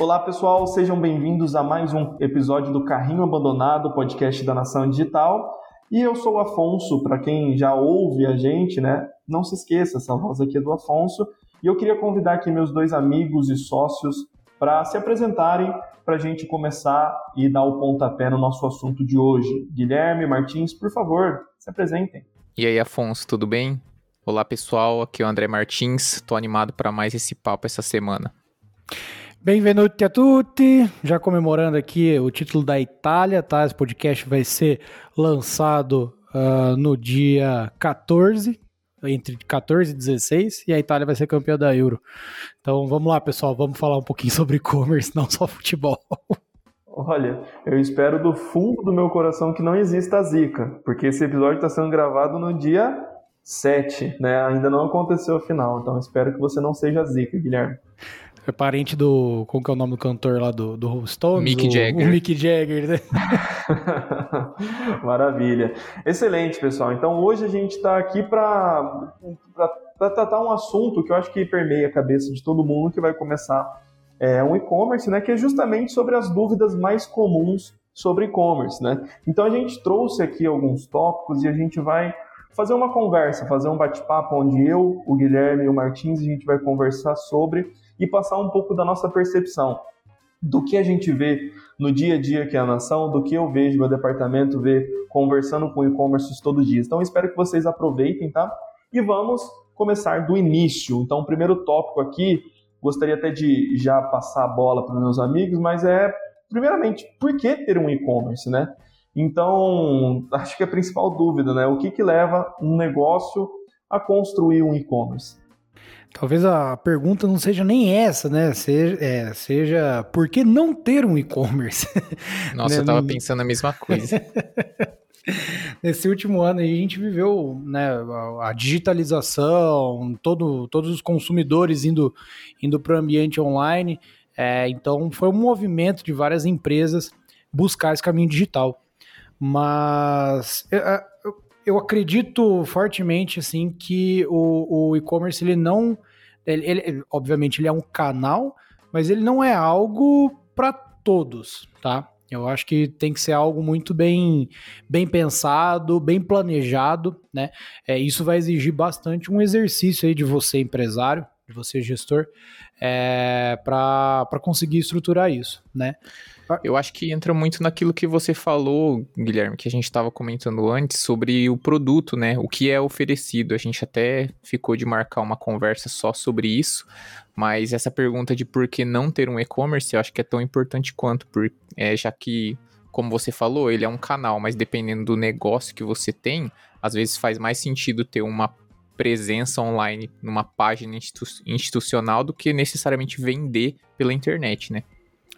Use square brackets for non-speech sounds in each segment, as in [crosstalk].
Olá pessoal, sejam bem-vindos a mais um episódio do Carrinho Abandonado, podcast da Nação Digital. E eu sou o Afonso, para quem já ouve a gente, né? Não se esqueça, essa voz aqui é do Afonso. E eu queria convidar aqui meus dois amigos e sócios para se apresentarem para a gente começar e dar o pontapé no nosso assunto de hoje. Guilherme Martins, por favor, se apresentem. E aí, Afonso, tudo bem? Olá, pessoal. Aqui é o André Martins. Estou animado para mais esse papo essa semana. Benvenuti a tutti, já comemorando aqui o título da Itália, tá? Esse podcast vai ser lançado uh, no dia 14, entre 14 e 16, e a Itália vai ser campeã da Euro. Então vamos lá, pessoal, vamos falar um pouquinho [laughs] sobre e-commerce, não só futebol. Olha, eu espero do fundo do meu coração que não exista a zica, porque esse episódio está sendo gravado no dia 7, né? Ainda não aconteceu a final, então espero que você não seja zica, Guilherme. É parente do. Como que é o nome do cantor lá do, do Stones? Mick o, Jagger. O Mick Jagger, né? [laughs] Maravilha. Excelente, pessoal. Então hoje a gente está aqui para tratar um assunto que eu acho que permeia a cabeça de todo mundo que vai começar é, um e-commerce, né? Que é justamente sobre as dúvidas mais comuns sobre e-commerce, né? Então a gente trouxe aqui alguns tópicos e a gente vai fazer uma conversa, fazer um bate-papo onde eu, o Guilherme e o Martins a gente vai conversar sobre e passar um pouco da nossa percepção do que a gente vê no dia a dia que é a nação, do que eu vejo, meu departamento vê conversando com e-commerce todos os dias. Então, espero que vocês aproveitem, tá? E vamos começar do início. Então, o primeiro tópico aqui, gostaria até de já passar a bola para meus amigos, mas é, primeiramente, por que ter um e-commerce, né? Então, acho que a principal dúvida, né? O que, que leva um negócio a construir um e-commerce? Talvez a pergunta não seja nem essa, né? Seja, é, seja por que não ter um e-commerce? [laughs] Nossa, né? eu tava pensando a mesma coisa. [laughs] Nesse último ano a gente viveu né, a digitalização, todo, todos os consumidores indo, indo para o ambiente online. É, então foi um movimento de várias empresas buscar esse caminho digital. Mas eu acredito fortemente assim que o, o e-commerce ele não, ele, ele, obviamente ele é um canal, mas ele não é algo para todos, tá? Eu acho que tem que ser algo muito bem, bem pensado, bem planejado, né? É, isso vai exigir bastante um exercício aí de você empresário, de você gestor, é, para conseguir estruturar isso, né? Eu acho que entra muito naquilo que você falou, Guilherme, que a gente estava comentando antes sobre o produto, né? O que é oferecido. A gente até ficou de marcar uma conversa só sobre isso, mas essa pergunta de por que não ter um e-commerce, eu acho que é tão importante quanto, por, é, já que, como você falou, ele é um canal, mas dependendo do negócio que você tem, às vezes faz mais sentido ter uma presença online numa página institu institucional do que necessariamente vender pela internet, né?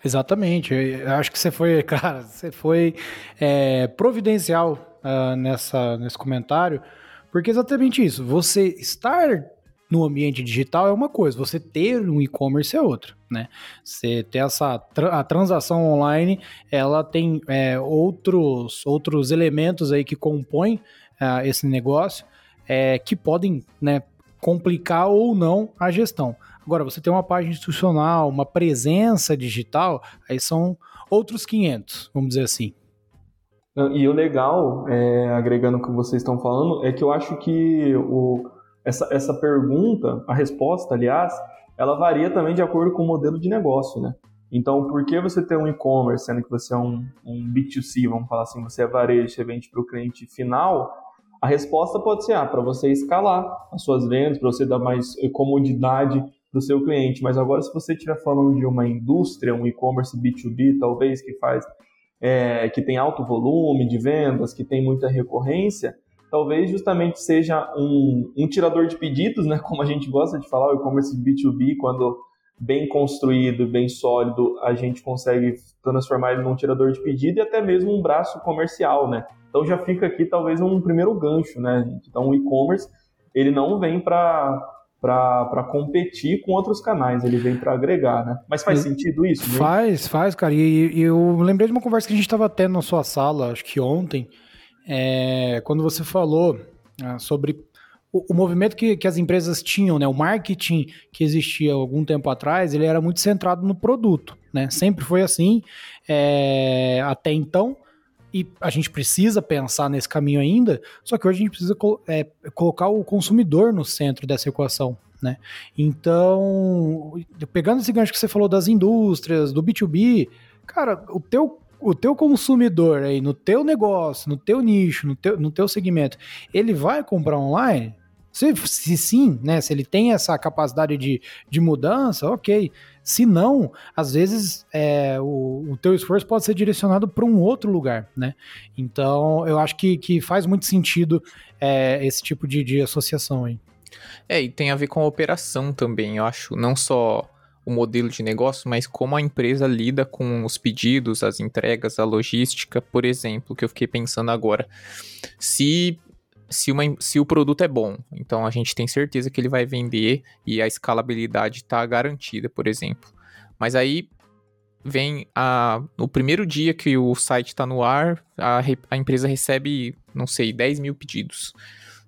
Exatamente. Eu acho que você foi, [laughs] cara, você foi é, providencial uh, nessa, nesse comentário, porque é exatamente isso. Você estar no ambiente digital é uma coisa, você ter um e-commerce é outra, né? Você ter essa a transação online, ela tem é, outros outros elementos aí que compõem uh, esse negócio é, que podem, né, complicar ou não a gestão. Agora, você tem uma página institucional, uma presença digital, aí são outros 500, vamos dizer assim. E o legal, é, agregando o que vocês estão falando, é que eu acho que o, essa, essa pergunta, a resposta, aliás, ela varia também de acordo com o modelo de negócio, né? Então, por que você tem um e-commerce, sendo que você é um, um B2C, vamos falar assim, você é varejo, você vende para o cliente final, a resposta pode ser ah, para você escalar as suas vendas, para você dar mais comodidade do seu cliente. Mas agora, se você estiver falando de uma indústria, um e-commerce B2B, talvez, que faz, é, que tem alto volume de vendas, que tem muita recorrência, talvez justamente seja um, um tirador de pedidos, né? [laughs] Como a gente gosta de falar, o e-commerce B2B, quando bem construído, bem sólido, a gente consegue transformar ele num tirador de pedido e até mesmo um braço comercial, né? Então já fica aqui talvez um primeiro gancho, né? Então o e-commerce ele não vem para para competir com outros canais, ele vem para agregar, né? Mas faz sentido isso? Né? Faz, faz, cara. E, e, eu lembrei de uma conversa que a gente estava tendo na sua sala, acho que ontem, é, quando você falou é, sobre o, o movimento que, que as empresas tinham, né, o marketing que existia algum tempo atrás, ele era muito centrado no produto, né? Sempre foi assim é, até então. E a gente precisa pensar nesse caminho ainda, só que hoje a gente precisa é, colocar o consumidor no centro dessa equação, né? Então, pegando esse gancho que você falou das indústrias, do B2B, cara, o teu o teu consumidor aí no teu negócio, no teu nicho, no teu, no teu segmento, ele vai comprar online? Se, se sim, né? Se ele tem essa capacidade de, de mudança, ok. Se não, às vezes é, o, o teu esforço pode ser direcionado para um outro lugar, né? Então, eu acho que, que faz muito sentido é, esse tipo de, de associação aí. É, e tem a ver com a operação também, eu acho. Não só o modelo de negócio, mas como a empresa lida com os pedidos, as entregas, a logística, por exemplo, que eu fiquei pensando agora. Se se, uma, se o produto é bom, então a gente tem certeza que ele vai vender e a escalabilidade está garantida, por exemplo. Mas aí vem a, primeiro dia que o site está no ar, a, a empresa recebe, não sei, 10 mil pedidos.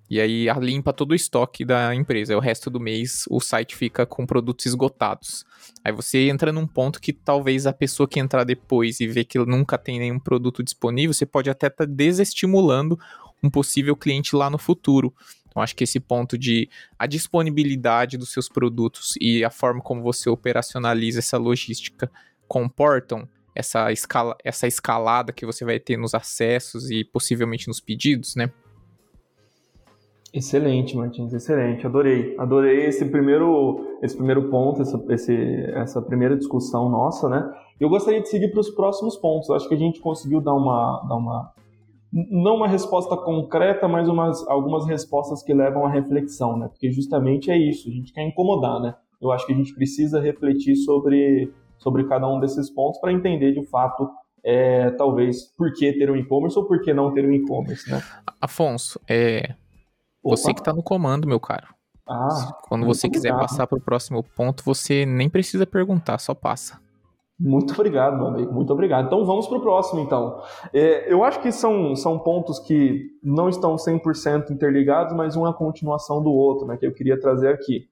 E aí limpa todo o estoque da empresa. O resto do mês o site fica com produtos esgotados. Aí você entra num ponto que talvez a pessoa que entrar depois e ver que nunca tem nenhum produto disponível, você pode até estar tá desestimulando um possível cliente lá no futuro. Então, acho que esse ponto de a disponibilidade dos seus produtos e a forma como você operacionaliza essa logística comportam essa, escala, essa escalada que você vai ter nos acessos e possivelmente nos pedidos, né? Excelente, Martins, excelente. Adorei. Adorei esse primeiro, esse primeiro ponto, essa, esse, essa primeira discussão nossa, né? Eu gostaria de seguir para os próximos pontos. Acho que a gente conseguiu dar uma, dar uma não uma resposta concreta, mas umas, algumas respostas que levam à reflexão, né? Porque justamente é isso, a gente quer incomodar, né? Eu acho que a gente precisa refletir sobre, sobre cada um desses pontos para entender de fato é, talvez por que ter um e-commerce ou por que não ter um e-commerce, né? Afonso, é, você que está no comando, meu caro. Ah, Quando você quiser passar para o próximo ponto, você nem precisa perguntar, só passa. Muito obrigado, meu amigo. Muito obrigado. Então vamos para o próximo, então. É, eu acho que são, são pontos que não estão 100% interligados, mas um é a continuação do outro, né, que eu queria trazer aqui.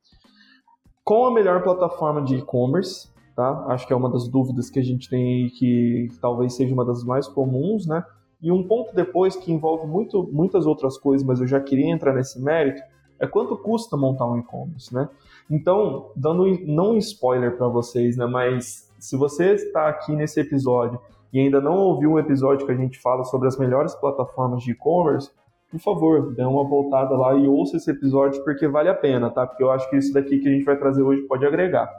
Com a melhor plataforma de e-commerce, tá? Acho que é uma das dúvidas que a gente tem que talvez seja uma das mais comuns, né? E um ponto depois que envolve muito, muitas outras coisas, mas eu já queria entrar nesse mérito, é quanto custa montar um e-commerce, né? Então, dando não um spoiler para vocês, né, mas se você está aqui nesse episódio e ainda não ouviu um episódio que a gente fala sobre as melhores plataformas de e-commerce, por favor, dê uma voltada lá e ouça esse episódio porque vale a pena, tá? Porque eu acho que isso daqui que a gente vai trazer hoje pode agregar.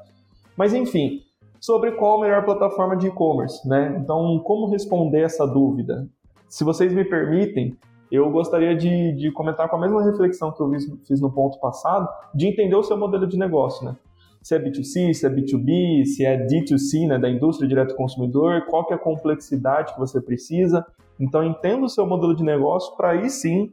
Mas enfim, sobre qual a melhor plataforma de e-commerce, né? Então, como responder essa dúvida? Se vocês me permitem, eu gostaria de, de comentar com a mesma reflexão que eu fiz no ponto passado, de entender o seu modelo de negócio, né? Se é B2C, se é B2B, se é D2C, né, da indústria direto consumidor, qual que é a complexidade que você precisa. Então, entenda o seu modelo de negócio para aí sim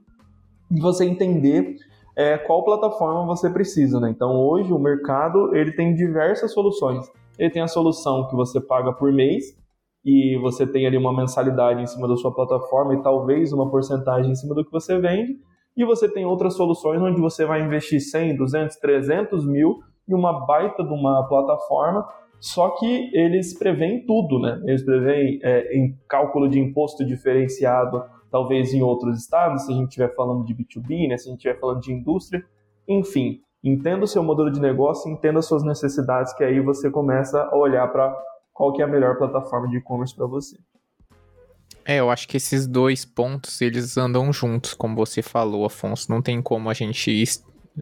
você entender é, qual plataforma você precisa. Né? Então, hoje o mercado ele tem diversas soluções. Ele tem a solução que você paga por mês, e você tem ali uma mensalidade em cima da sua plataforma e talvez uma porcentagem em cima do que você vende. E você tem outras soluções onde você vai investir 100, 200, 300 mil em uma baita de uma plataforma, só que eles preveem tudo, né? Eles preveem é, em cálculo de imposto diferenciado, talvez em outros estados, se a gente estiver falando de B2B, né? se a gente estiver falando de indústria. Enfim, entenda o seu modelo de negócio, entenda as suas necessidades, que aí você começa a olhar para qual que é a melhor plataforma de e-commerce para você. É, eu acho que esses dois pontos, eles andam juntos, como você falou, Afonso. Não tem como a gente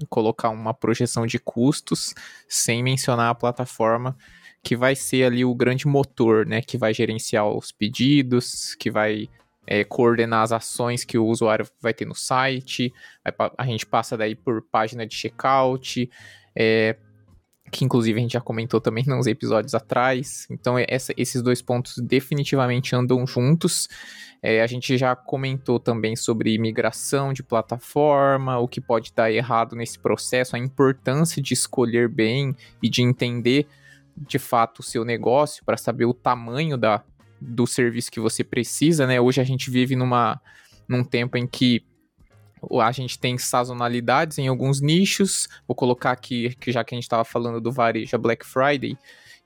colocar uma projeção de custos sem mencionar a plataforma que vai ser ali o grande motor, né? Que vai gerenciar os pedidos, que vai é, coordenar as ações que o usuário vai ter no site. A gente passa daí por página de checkout, é, que inclusive a gente já comentou também nos episódios atrás. Então, é, essa, esses dois pontos definitivamente andam juntos. É, a gente já comentou também sobre migração de plataforma, o que pode dar errado nesse processo, a importância de escolher bem e de entender de fato o seu negócio para saber o tamanho da, do serviço que você precisa. Né? Hoje a gente vive numa, num tempo em que a gente tem sazonalidades em alguns nichos. Vou colocar aqui, que já que a gente estava falando do varejo Black Friday,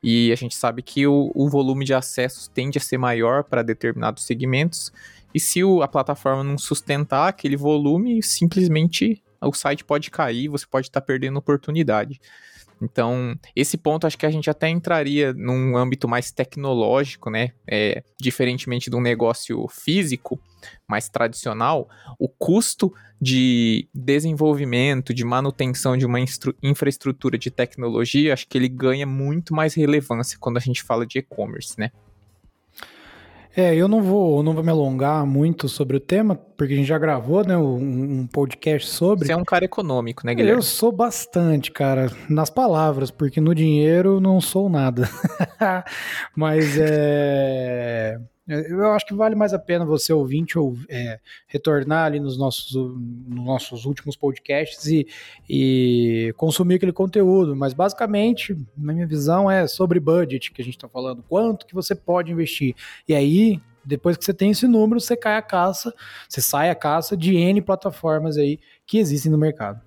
e a gente sabe que o, o volume de acessos tende a ser maior para determinados segmentos. E se o, a plataforma não sustentar aquele volume, simplesmente o site pode cair, você pode estar tá perdendo oportunidade. Então, esse ponto acho que a gente até entraria num âmbito mais tecnológico, né? É, diferentemente de um negócio físico, mais tradicional, o custo de desenvolvimento, de manutenção de uma infraestrutura de tecnologia, acho que ele ganha muito mais relevância quando a gente fala de e-commerce, né? É, eu não vou, não vou me alongar muito sobre o tema, porque a gente já gravou, né, um, um, podcast sobre. Você é um cara econômico, né, Guilherme? Eu sou bastante, cara, nas palavras, porque no dinheiro não sou nada. [laughs] Mas é. Eu acho que vale mais a pena você ouvinte ou é, retornar ali nos nossos, nos nossos últimos podcasts e, e consumir aquele conteúdo. Mas basicamente, na minha visão, é sobre budget que a gente está falando. Quanto que você pode investir. E aí, depois que você tem esse número, você cai a caça, você sai a caça de N plataformas aí que existem no mercado.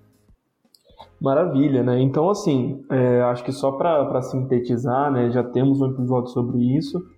Maravilha, né? Então, assim, é, acho que só para sintetizar, né, já temos um episódio sobre isso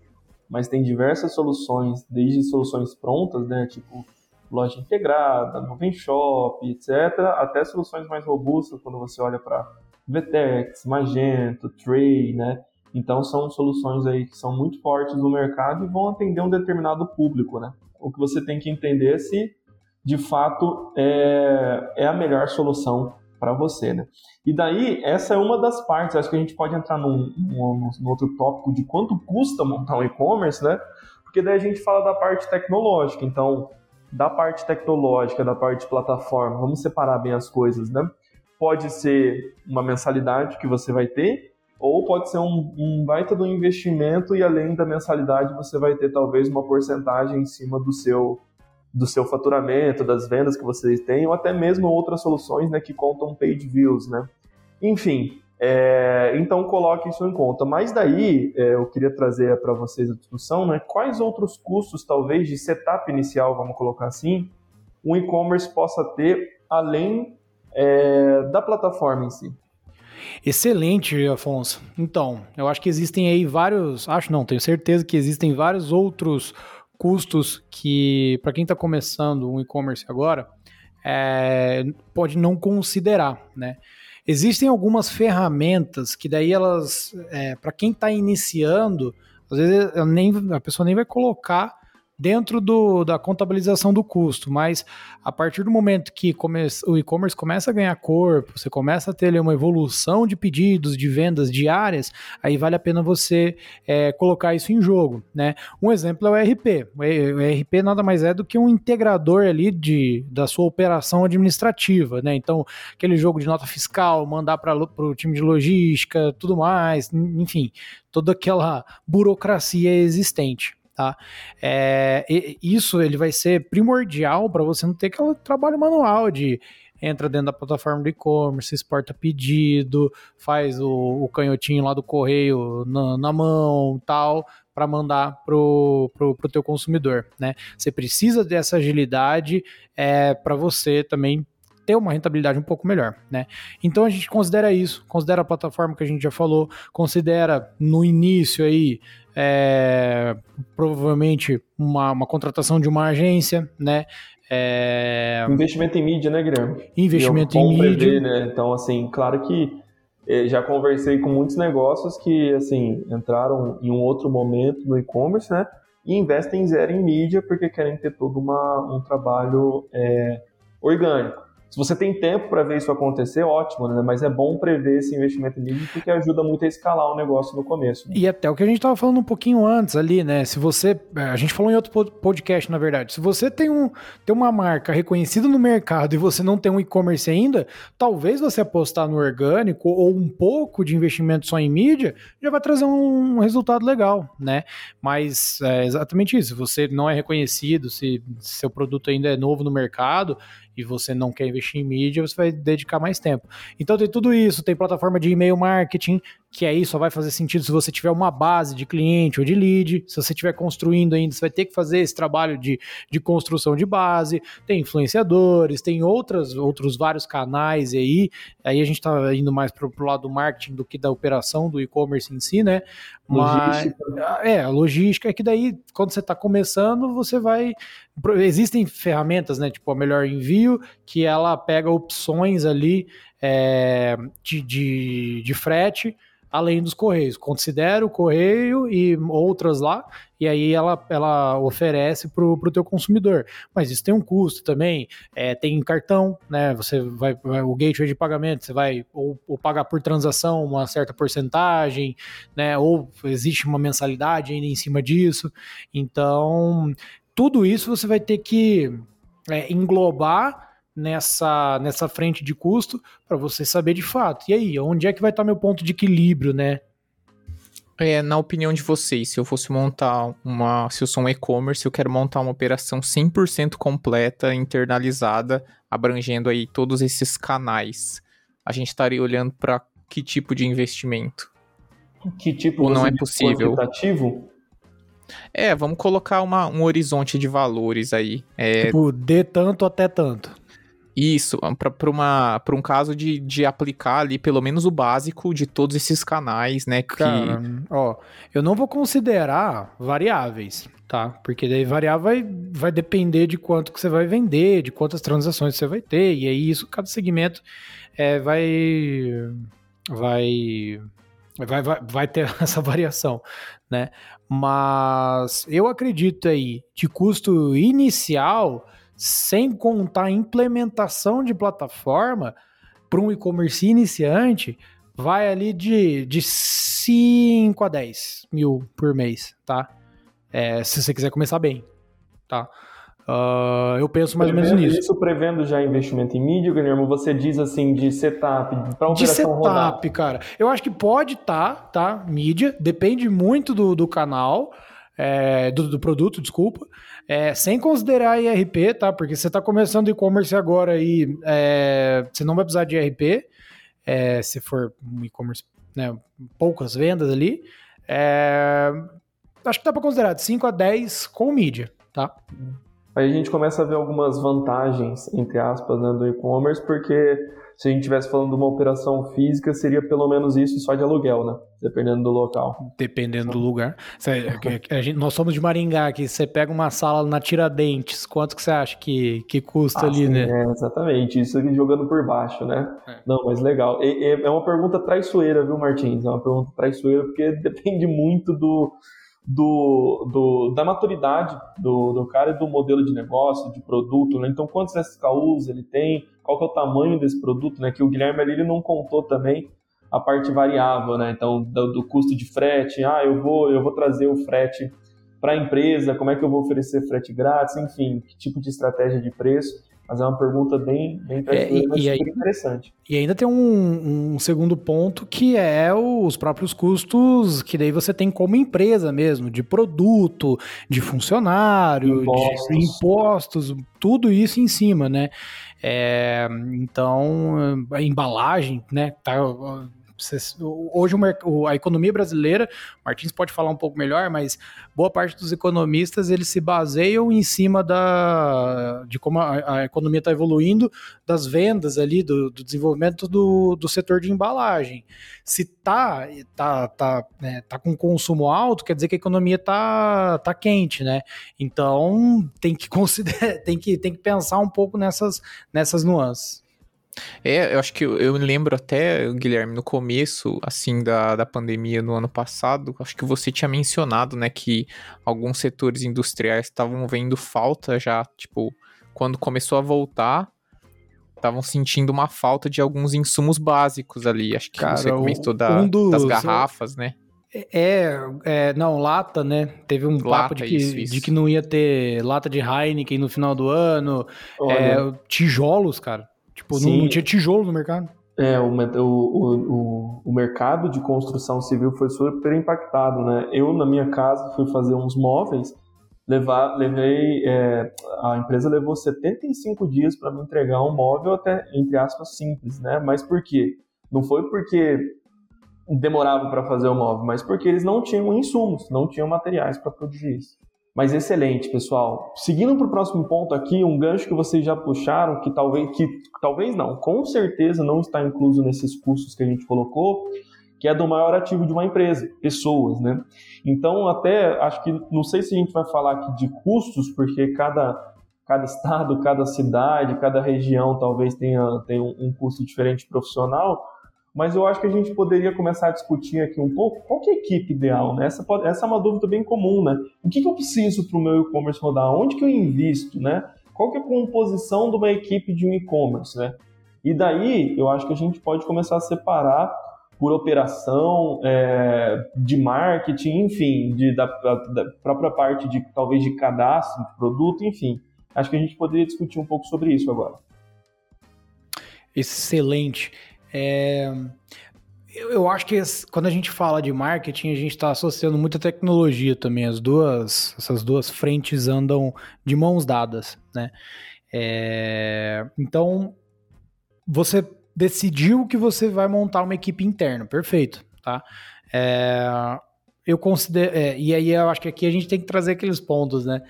mas tem diversas soluções, desde soluções prontas, né, tipo loja integrada, nuvem shop, etc., até soluções mais robustas quando você olha para Vtex, Magento, Tray, né? Então são soluções aí que são muito fortes no mercado e vão atender um determinado público, né? O que você tem que entender é se de fato é, é a melhor solução para você, né? E daí, essa é uma das partes, acho que a gente pode entrar num, num, num outro tópico de quanto custa montar um e-commerce, né? Porque daí a gente fala da parte tecnológica, então, da parte tecnológica, da parte de plataforma, vamos separar bem as coisas, né? Pode ser uma mensalidade que você vai ter, ou pode ser um, um baita do investimento e além da mensalidade você vai ter talvez uma porcentagem em cima do seu do seu faturamento, das vendas que vocês têm, ou até mesmo outras soluções né, que contam page views. Né? Enfim, é, então coloque isso em conta. Mas daí é, eu queria trazer para vocês a discussão, né? Quais outros custos, talvez, de setup inicial, vamos colocar assim, um e-commerce possa ter além é, da plataforma em si? Excelente, Afonso. Então, eu acho que existem aí vários, acho não, tenho certeza que existem vários outros custos que, para quem está começando um e-commerce agora, é, pode não considerar, né? Existem algumas ferramentas que daí elas, é, para quem está iniciando, às vezes nem, a pessoa nem vai colocar dentro do, da contabilização do custo, mas a partir do momento que come, o e-commerce começa a ganhar corpo, você começa a ter uma evolução de pedidos, de vendas diárias, aí vale a pena você é, colocar isso em jogo. Né? Um exemplo é o ERP. O ERP nada mais é do que um integrador ali de, da sua operação administrativa. Né? Então, aquele jogo de nota fiscal, mandar para o time de logística, tudo mais, enfim, toda aquela burocracia existente. Tá? É, isso ele vai ser primordial para você não ter aquele trabalho manual de entra dentro da plataforma do e-commerce, exporta pedido, faz o, o, canhotinho lá do correio na, na mão, tal, para mandar pro, pro, pro teu consumidor, né? Você precisa dessa agilidade é, para você também ter uma rentabilidade um pouco melhor, né? Então a gente considera isso, considera a plataforma que a gente já falou, considera no início aí é, provavelmente uma, uma contratação de uma agência, né? É... Investimento em mídia, né, Guilherme? Investimento em mídia. Né? Então, assim, claro que eh, já conversei com muitos negócios que, assim, entraram em um outro momento no e-commerce, né? E investem zero em mídia porque querem ter todo uma, um trabalho é, orgânico. Se você tem tempo para ver isso acontecer, ótimo, né? Mas é bom prever esse investimento mídia porque ajuda muito a escalar o negócio no começo. Né? E até o que a gente estava falando um pouquinho antes ali, né? Se você. É, a gente falou em outro podcast, na verdade. Se você tem, um, tem uma marca reconhecida no mercado e você não tem um e-commerce ainda, talvez você apostar no orgânico ou um pouco de investimento só em mídia já vai trazer um resultado legal, né? Mas é exatamente isso. Se você não é reconhecido, se seu produto ainda é novo no mercado e você não quer investir em mídia, você vai dedicar mais tempo. Então tem tudo isso, tem plataforma de e-mail marketing, que aí só vai fazer sentido se você tiver uma base de cliente ou de lead. Se você estiver construindo ainda, você vai ter que fazer esse trabalho de, de construção de base. Tem influenciadores, tem outras, outros vários canais aí. Aí a gente está indo mais para o lado do marketing do que da operação do e-commerce em si, né? Mas, logística. É, a logística é que daí, quando você está começando, você vai. Existem ferramentas, né? Tipo, a melhor envio, que ela pega opções ali é, de, de, de frete além dos correios. Considera o correio e outras lá, e aí ela, ela oferece para o teu consumidor. Mas isso tem um custo também, é, tem cartão, né? Você vai, vai, o gateway de pagamento, você vai ou, ou, pagar por transação uma certa porcentagem, né? Ou existe uma mensalidade ainda em cima disso. Então, tudo isso você vai ter que é, englobar nessa, nessa frente de custo para você saber de fato. E aí, onde é que vai estar meu ponto de equilíbrio, né? É, na opinião de vocês, se eu fosse montar uma. Se eu sou um e-commerce, eu quero montar uma operação 100% completa, internalizada, abrangendo aí todos esses canais. A gente estaria olhando para que tipo de investimento? Que tipo Ou não é possível? Quantitativo? É, vamos colocar uma, um horizonte de valores aí. É... Tipo, de tanto até tanto. Isso, para um caso de, de aplicar ali pelo menos o básico de todos esses canais, né? Que... Cara, ó, eu não vou considerar variáveis, tá? Porque daí variável vai, vai depender de quanto que você vai vender, de quantas transações você vai ter, e aí isso, cada segmento é, vai, vai, vai, vai, vai ter [laughs] essa variação, né? Mas eu acredito aí de custo inicial sem contar a implementação de plataforma para um e-commerce iniciante, vai ali de, de 5 a 10 mil por mês, tá? É, se você quiser começar bem, tá? Uh, eu penso mais prevendo, ou menos nisso. Isso prevendo já investimento em mídia, Guilherme, você diz assim de setup, para operação De setup, rodar. cara. Eu acho que pode estar, tá, tá? Mídia, depende muito do, do canal, é, do, do produto, desculpa. É, sem considerar IRP, tá? Porque você está começando e-commerce agora e é, você não vai precisar de IRP, é, se for um e-commerce, né, poucas vendas ali. É, acho que dá para considerar de 5 a 10 com mídia, tá? Aí a gente começa a ver algumas vantagens, entre aspas, né, do e-commerce, porque se a gente estivesse falando de uma operação física, seria pelo menos isso só de aluguel, né? Dependendo do local. Dependendo do lugar. Gente, nós somos de Maringá aqui, você pega uma sala na Tiradentes, quanto que você acha que, que custa ah, ali, sim, né? É, exatamente, isso aqui jogando por baixo, né? É. Não, mas legal. É, é uma pergunta traiçoeira, viu, Martins? É uma pergunta traiçoeira porque [laughs] depende muito do do, do, da maturidade do, do cara e do modelo de negócio, de produto, né? Então, quantos SKUs ele tem, qual que é o tamanho desse produto, né? Que o Guilherme ali ele não contou também a parte variável, né? Então, do, do custo de frete, ah, eu vou, eu vou trazer o frete para a empresa, como é que eu vou oferecer frete grátis, enfim, que tipo de estratégia de preço. Mas é uma pergunta bem, bem é, e, e aí, interessante. E ainda tem um, um, segundo ponto que é os próprios custos que daí você tem como empresa mesmo, de produto, de funcionário, impostos. de impostos, tudo isso em cima, né? É, então, a embalagem, né? Tá, Hoje a economia brasileira, Martins pode falar um pouco melhor, mas boa parte dos economistas eles se baseiam em cima da, de como a, a economia está evoluindo, das vendas ali, do, do desenvolvimento do, do setor de embalagem. Se tá, tá, tá, né, tá com consumo alto, quer dizer que a economia tá, tá quente, né? Então tem que considerar, [laughs] tem que, tem que pensar um pouco nessas, nessas nuances. É, eu acho que eu, eu lembro até, Guilherme, no começo, assim, da, da pandemia no ano passado, acho que você tinha mencionado, né, que alguns setores industriais estavam vendo falta já, tipo, quando começou a voltar, estavam sentindo uma falta de alguns insumos básicos ali. Acho que Cara, você comentou da, um dos, das garrafas, né? É, é, não, lata, né? Teve um lata, papo de que, isso, isso. de que não ia ter lata de Heineken no final do ano. É, tijolos, cara. Tipo, não, não, tinha tijolo no mercado. É, o, o, o, o, mercado de construção civil foi super impactado, né? Eu, na minha casa, fui fazer uns móveis, levar, levei, é, a empresa levou 75 dias para me entregar um móvel até, entre aspas, simples, né? Mas por quê? Não foi porque demorava para fazer o móvel, mas porque eles não tinham insumos, não tinham materiais para produzir isso. Mas excelente, pessoal. Seguindo para o próximo ponto aqui, um gancho que vocês já puxaram, que talvez, que talvez não, com certeza não está incluso nesses custos que a gente colocou, que é do maior ativo de uma empresa, pessoas, né? Então, até acho que não sei se a gente vai falar aqui de custos, porque cada, cada estado, cada cidade, cada região talvez tenha, tenha um custo diferente profissional, mas eu acho que a gente poderia começar a discutir aqui um pouco qual é a equipe ideal, né? Essa, pode, essa é uma dúvida bem comum, né? O que, que eu preciso para o meu e-commerce rodar? Onde que eu invisto, né? Qual que é a composição de uma equipe de um e-commerce, né? E daí, eu acho que a gente pode começar a separar por operação, é, de marketing, enfim, de, da, da, própria parte de talvez de cadastro de produto, enfim. Acho que a gente poderia discutir um pouco sobre isso agora. Excelente. É, eu, acho que quando a gente fala de marketing, a gente está associando muita tecnologia também. As duas, essas duas frentes andam de mãos dadas, né? É, então, você decidiu que você vai montar uma equipe interna, perfeito, tá? É, eu considero, é, e aí eu acho que aqui a gente tem que trazer aqueles pontos, né?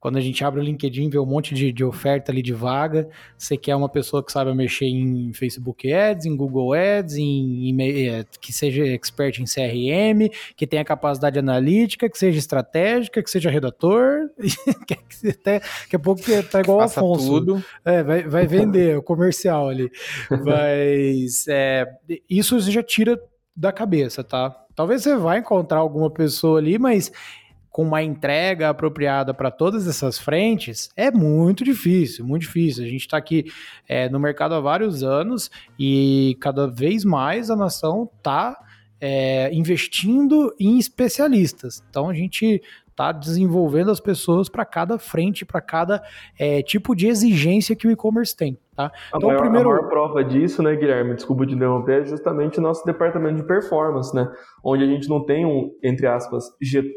Quando a gente abre o LinkedIn, vê um monte de, de oferta ali de vaga, você quer uma pessoa que saiba mexer em Facebook Ads, em Google Ads, em, em, é, que seja expert em CRM, que tenha capacidade analítica, que seja estratégica, que seja redator, [laughs] que até daqui a pouco tá igual o Afonso. Tudo. É, vai, vai vender o comercial ali. [laughs] Mas é, isso já tira da cabeça, tá? Talvez você vai encontrar alguma pessoa ali, mas com uma entrega apropriada para todas essas frentes é muito difícil, muito difícil. A gente está aqui é, no mercado há vários anos e cada vez mais a nação está é, investindo em especialistas. Então a gente está desenvolvendo as pessoas para cada frente, para cada é, tipo de exigência que o e-commerce tem. Tá? Então, a, maior, primeiro... a maior prova disso, né, Guilherme, desculpa de interromper, é justamente o nosso departamento de performance, né, onde a gente não tem um, entre aspas,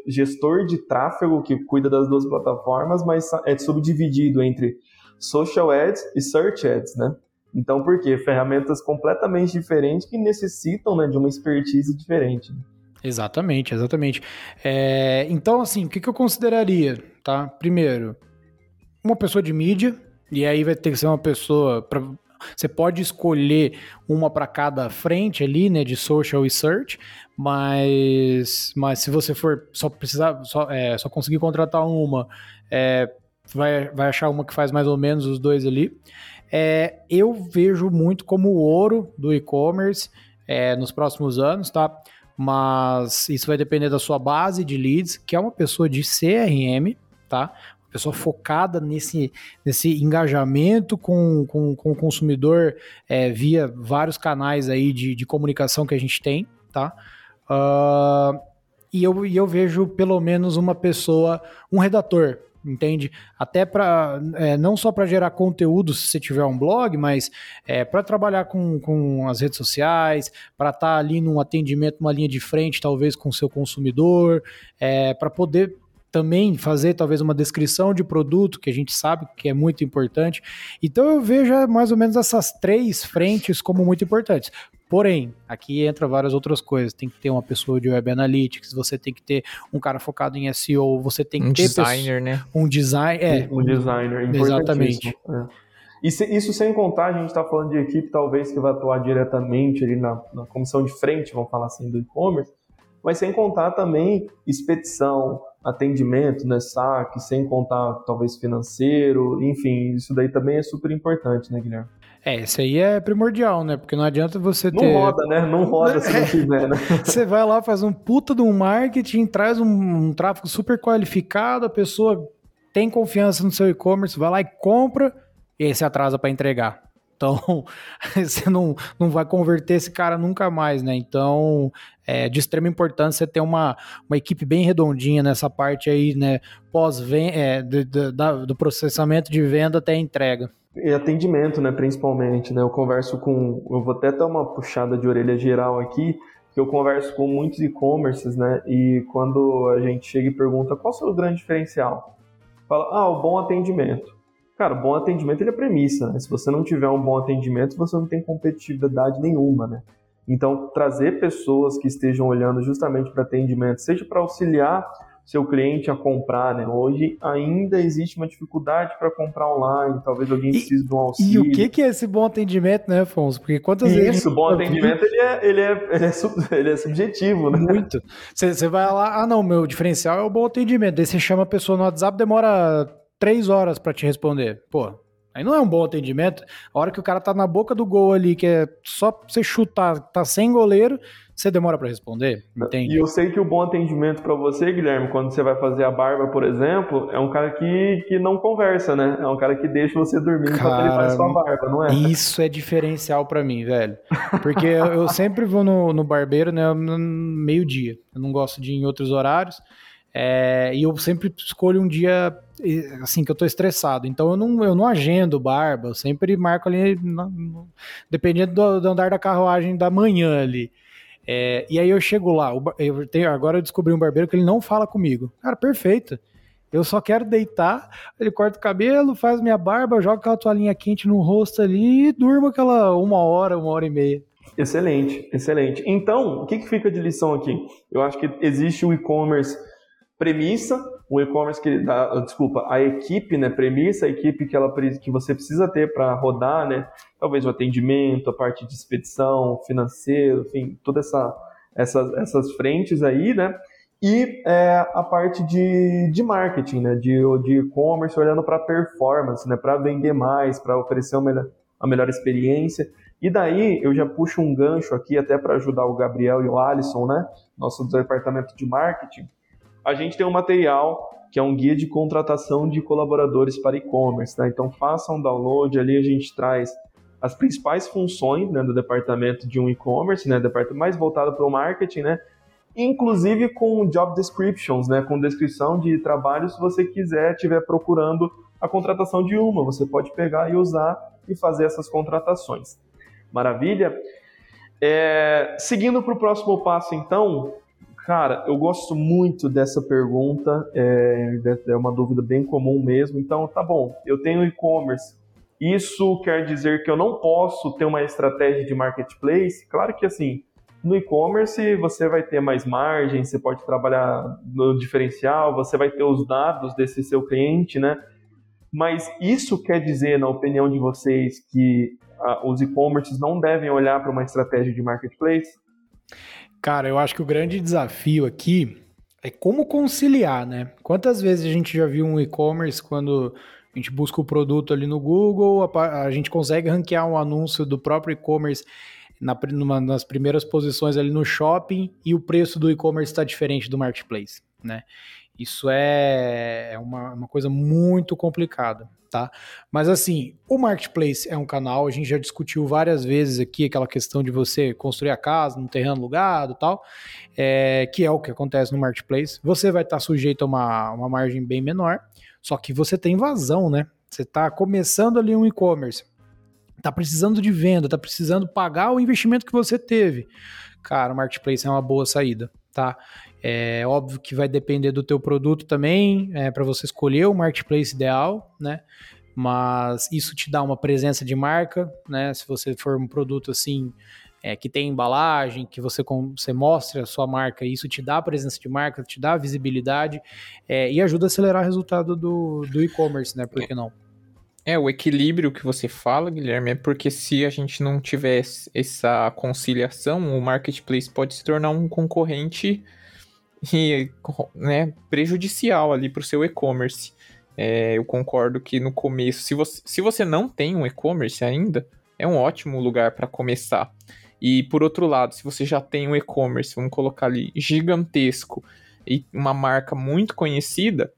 gestor de tráfego que cuida das duas plataformas, mas é subdividido entre social ads e search ads, né? Então, por quê? Ferramentas completamente diferentes que necessitam né, de uma expertise diferente. Exatamente, exatamente. É, então, assim, o que, que eu consideraria, tá? Primeiro, uma pessoa de mídia, e aí vai ter que ser uma pessoa. Pra, você pode escolher uma para cada frente ali, né, de social e search, mas, mas se você for só precisar, só, é, só conseguir contratar uma, é, vai, vai achar uma que faz mais ou menos os dois ali. É, eu vejo muito como o ouro do e-commerce é, nos próximos anos, tá? mas isso vai depender da sua base de leads, que é uma pessoa de CRM, tá? Pessoa focada nesse, nesse engajamento com, com, com o consumidor é, via vários canais aí de, de comunicação que a gente tem, tá? Uh, e, eu, e eu vejo pelo menos uma pessoa, um redator, entende? Até para é, não só para gerar conteúdo se você tiver um blog, mas é, para trabalhar com, com as redes sociais, para estar tá ali num atendimento, uma linha de frente, talvez com o seu consumidor, é, para poder também fazer talvez uma descrição de produto, que a gente sabe que é muito importante. Então eu vejo mais ou menos essas três frentes como muito importantes. Porém, aqui entra várias outras coisas. Tem que ter uma pessoa de web analytics, você tem que ter um cara focado em SEO, você tem que um ter designer, né? Um design, é, um designer, exatamente. É. Isso sem contar, a gente está falando de equipe talvez que vai atuar diretamente ali na, na comissão de frente, vamos falar assim, do e-commerce, mas sem contar também expedição, atendimento, né, saque, sem contar talvez financeiro, enfim, isso daí também é super importante, né, Guilherme? É, isso aí é primordial, né? Porque não adianta você ter. Não roda, né? Não roda se não [laughs] tiver, né? [laughs] você vai lá, faz um puta de um marketing, traz um, um tráfego super qualificado, a pessoa tem confiança no seu e-commerce, vai lá e compra, e aí você atrasa para entregar. Então, [laughs] você não, não vai converter esse cara nunca mais, né? Então, é de extrema importância ter uma, uma equipe bem redondinha nessa parte aí, né? Pós-venda, é, do, do, do processamento de venda até entrega. E atendimento, né, principalmente, né? Eu converso com, eu vou até dar uma puxada de orelha geral aqui, que eu converso com muitos e-commerces, né? E quando a gente chega e pergunta qual o seu grande diferencial, fala, ah, o bom atendimento. Cara, bom atendimento ele é premissa, né? Se você não tiver um bom atendimento, você não tem competitividade nenhuma, né? Então, trazer pessoas que estejam olhando justamente para atendimento, seja para auxiliar seu cliente a comprar, né? Hoje ainda existe uma dificuldade para comprar online, talvez alguém precise de um auxílio. E o que, que é esse bom atendimento, né, Afonso? Porque quantas Isso, vezes. Isso, bom atendimento ele é, ele, é, ele, é sub, [laughs] ele é subjetivo, né? Muito. Você vai lá, ah, não, meu diferencial é o bom atendimento. Daí você chama a pessoa no WhatsApp, demora três horas para te responder. Pô, Aí não é um bom atendimento. A hora que o cara tá na boca do gol ali, que é só você chutar, tá sem goleiro, você demora para responder, entende? E eu sei que o bom atendimento para você, Guilherme, quando você vai fazer a barba, por exemplo, é um cara que, que não conversa, né? É um cara que deixa você dormir cara, enquanto ele faz sua barba, não é? Isso é diferencial para mim, velho. Porque eu sempre vou no, no barbeiro, né, meio-dia. Eu não gosto de ir em outros horários. É, e eu sempre escolho um dia assim que eu tô estressado. Então eu não, eu não agendo barba, eu sempre marco ali, no, dependendo do, do, andar da carruagem da manhã ali. É, e aí eu chego lá, eu tenho, agora eu descobri um barbeiro que ele não fala comigo. Cara, perfeito. Eu só quero deitar, ele corta o cabelo, faz minha barba, joga aquela toalhinha quente no rosto ali e durmo aquela uma hora, uma hora e meia. Excelente, excelente. Então, o que, que fica de lição aqui? Eu acho que existe o e-commerce premissa, o e-commerce que dá, desculpa, a equipe, né, premissa, a equipe que ela que você precisa ter para rodar, né, talvez o atendimento, a parte de expedição, financeiro, enfim, todas essa, essas, essas frentes aí, né, e é, a parte de, de marketing, né, de e-commerce, olhando para performance, né, para vender mais, para oferecer uma melhor, a melhor experiência. E daí eu já puxo um gancho aqui até para ajudar o Gabriel e o Alisson, né, nosso departamento de marketing, a gente tem um material que é um guia de contratação de colaboradores para e-commerce. Tá? Então faça um download, ali a gente traz as principais funções né, do departamento de um e-commerce, né, departamento mais voltado para o marketing, né, inclusive com job descriptions, né, com descrição de trabalho se você quiser, estiver procurando a contratação de uma, você pode pegar e usar e fazer essas contratações. Maravilha? É, seguindo para o próximo passo, então, Cara, eu gosto muito dessa pergunta, é, é uma dúvida bem comum mesmo. Então, tá bom, eu tenho e-commerce. Isso quer dizer que eu não posso ter uma estratégia de marketplace? Claro que assim, no e-commerce você vai ter mais margem, você pode trabalhar no diferencial, você vai ter os dados desse seu cliente, né? Mas isso quer dizer, na opinião de vocês, que ah, os e-commerces não devem olhar para uma estratégia de marketplace? Cara, eu acho que o grande desafio aqui é como conciliar, né? Quantas vezes a gente já viu um e-commerce quando a gente busca o produto ali no Google, a, a gente consegue ranquear um anúncio do próprio e-commerce na, nas primeiras posições ali no shopping e o preço do e-commerce está diferente do marketplace, né? Isso é, é uma, uma coisa muito complicada tá? Mas assim, o marketplace é um canal, a gente já discutiu várias vezes aqui aquela questão de você construir a casa no terreno alugado tal, é, que é o que acontece no marketplace. Você vai estar sujeito a uma, uma margem bem menor, só que você tem vazão, né? Você está começando ali um e-commerce, tá precisando de venda, tá precisando pagar o investimento que você teve. Cara, o marketplace é uma boa saída, tá? É óbvio que vai depender do teu produto também, é, para você escolher o marketplace ideal, né? Mas isso te dá uma presença de marca, né? Se você for um produto assim é, que tem embalagem, que você, você mostra a sua marca, isso te dá presença de marca, te dá visibilidade é, e ajuda a acelerar o resultado do, do e-commerce, né? Por que não? É, o equilíbrio que você fala, Guilherme, é porque se a gente não tiver essa conciliação, o marketplace pode se tornar um concorrente e né, prejudicial ali para o seu e-commerce. É, eu concordo que no começo, se você, se você não tem um e-commerce ainda, é um ótimo lugar para começar. E por outro lado, se você já tem um e-commerce, vamos colocar ali gigantesco e uma marca muito conhecida,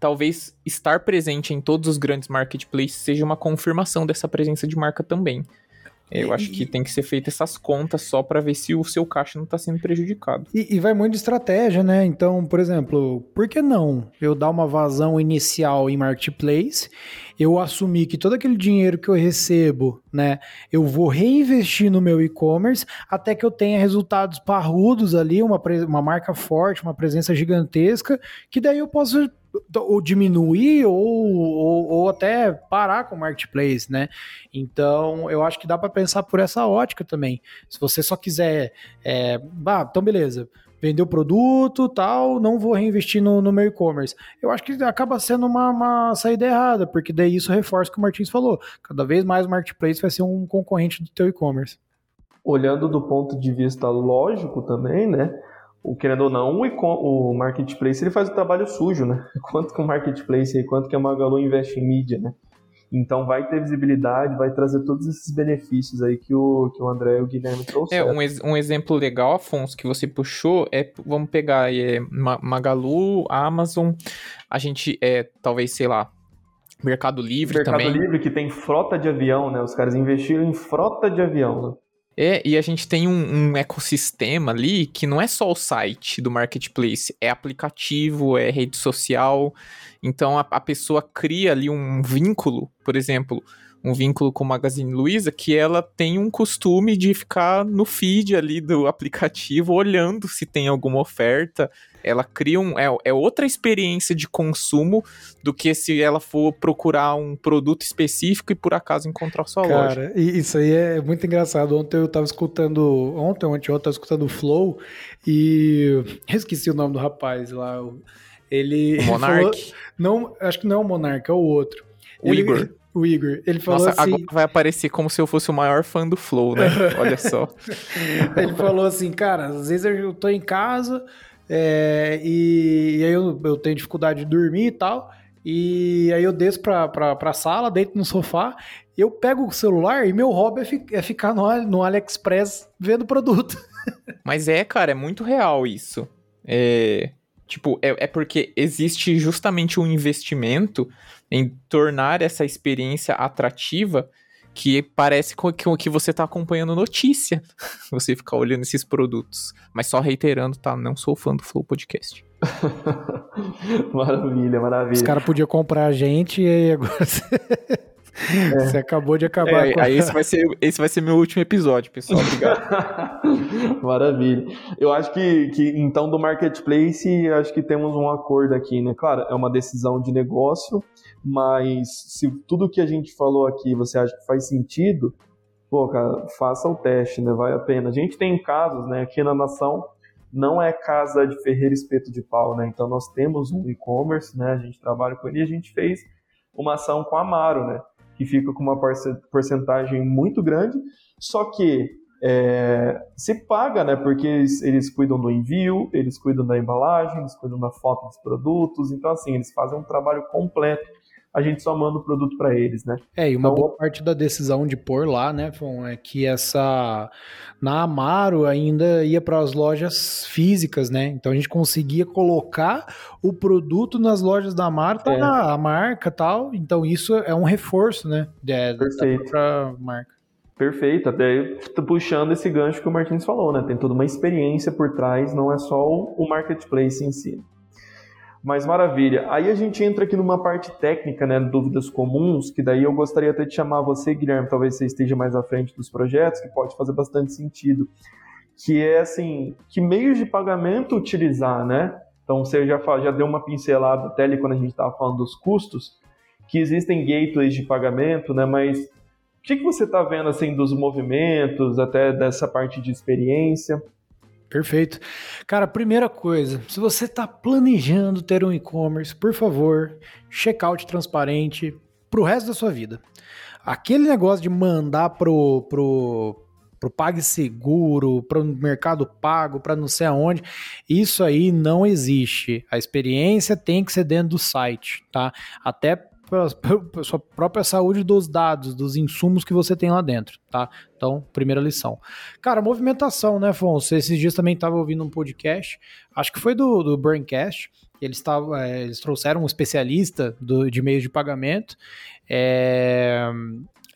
talvez estar presente em todos os grandes marketplaces seja uma confirmação dessa presença de marca também. Eu acho que tem que ser feita essas contas só para ver se o seu caixa não está sendo prejudicado. E, e, vai muito de estratégia, né? Então, por exemplo, por que não eu dar uma vazão inicial em marketplace? Eu assumir que todo aquele dinheiro que eu recebo, né, eu vou reinvestir no meu e-commerce até que eu tenha resultados parrudos ali, uma, uma marca forte, uma presença gigantesca, que daí eu posso ou diminuir ou, ou, ou, até parar com o marketplace, né? Então, eu acho que dá para pensar por essa ótica também. Se você só quiser, é, então beleza, vendeu o produto, tal, não vou reinvestir no, no meu e-commerce. Eu acho que acaba sendo uma, uma, saída errada, porque daí isso reforça o que o Martins falou. Cada vez mais o marketplace vai ser um concorrente do teu e-commerce. Olhando do ponto de vista lógico também, né? O, querendo ou não, o, o marketplace ele faz o trabalho sujo, né? [laughs] Quanto que o marketplace e quanto que a Magalu investe em mídia, né? Então vai ter visibilidade, vai trazer todos esses benefícios aí que o, que o André e o Guilherme trouxeram. É, um, ex, um exemplo legal, Afonso, que você puxou é, vamos pegar é, Magalu, Amazon, a gente, é, talvez, sei lá, Mercado Livre Mercado também. Mercado Livre que tem frota de avião, né? Os caras investiram em frota de avião, né? É, e a gente tem um, um, ecossistema ali que não é só o site do marketplace, é aplicativo, é rede social. Então a, a pessoa cria ali um vínculo, por exemplo, um vínculo com o Magazine Luiza, que ela tem um costume de ficar no feed ali do aplicativo olhando se tem alguma oferta. Ela cria um. É, é outra experiência de consumo do que se ela for procurar um produto específico e por acaso encontrar sua Cara, loja. Cara, isso aí é muito engraçado. Ontem eu tava escutando. Ontem, ontem, eu tava escutando o Flow e. Eu [laughs] esqueci o nome do rapaz lá. Ele. Monark? Falou, não, acho que não é o Monark, é o outro. O ele, Igor o Igor. Ele falou Nossa, assim... agora vai aparecer como se eu fosse o maior fã do Flow, né? [laughs] Olha só. [laughs] ele falou assim, cara, às vezes eu tô em casa é, e, e, aí eu, eu, tenho dificuldade de dormir e tal, e aí eu desço pra, pra, pra sala, deito no sofá, eu pego o celular e meu hobby é, fi, é ficar no, no AliExpress vendo produto. [laughs] Mas é, cara, é muito real isso. É, tipo, é, é porque existe justamente um investimento em tornar essa experiência atrativa que parece que você está acompanhando notícia. [laughs] Você ficar olhando esses produtos. Mas só reiterando, tá? Não sou fã do Flow Podcast. [laughs] maravilha, maravilha. Os caras podiam comprar a gente e aí agora. [laughs] É. você acabou de acabar é, com... Aí esse vai, ser, esse vai ser meu último episódio, pessoal. Obrigado. [laughs] maravilha. Eu acho que, que, então, do marketplace, acho que temos um acordo aqui, né? Claro, é uma decisão de negócio, mas se tudo que a gente falou aqui você acha que faz sentido, pô, cara, faça o teste, né? Vale a pena. A gente tem casos, né, aqui na nação, não é casa de ferreiro espeto de pau, né? Então nós temos um e-commerce, né? A gente trabalha com ele e a gente fez uma ação com a Amaro, né? Que fica com uma porcentagem muito grande, só que é, se paga, né? Porque eles, eles, cuidam do envio, eles cuidam da embalagem, eles cuidam da foto dos produtos, então assim, eles fazem um trabalho completo a gente só manda o produto para eles, né? É, e uma então, boa parte da decisão de pôr lá, né, Fon, é que essa na Amaro ainda ia para as lojas físicas, né? Então a gente conseguia colocar o produto nas lojas da Amaro, tá é. a marca tal. Então isso é um reforço, né, de, Perfeito. da marca. Perfeito, até puxando esse gancho que o Martins falou, né? Tem toda uma experiência por trás, não é só o marketplace em si. Mas maravilha. Aí a gente entra aqui numa parte técnica, né, dúvidas comuns, que daí eu gostaria até de chamar você, Guilherme, talvez você esteja mais à frente dos projetos, que pode fazer bastante sentido. Que é assim, que meios de pagamento utilizar, né? Então você já, já deu uma pincelada até ali quando a gente estava falando dos custos, que existem gateways de pagamento, né? Mas o que, que você está vendo assim dos movimentos, até dessa parte de experiência? Perfeito. Cara, primeira coisa, se você está planejando ter um e-commerce, por favor, checkout transparente para o resto da sua vida. Aquele negócio de mandar pro, pro, pro PagSeguro, para o Mercado Pago, para não sei aonde, isso aí não existe. A experiência tem que ser dentro do site, tá? Até pela sua própria saúde dos dados, dos insumos que você tem lá dentro, tá? Então, primeira lição. Cara, movimentação, né, Afonso? Esses dias também estava ouvindo um podcast, acho que foi do, do Braincast, eles, tavam, é, eles trouxeram um especialista do, de meios de pagamento, é,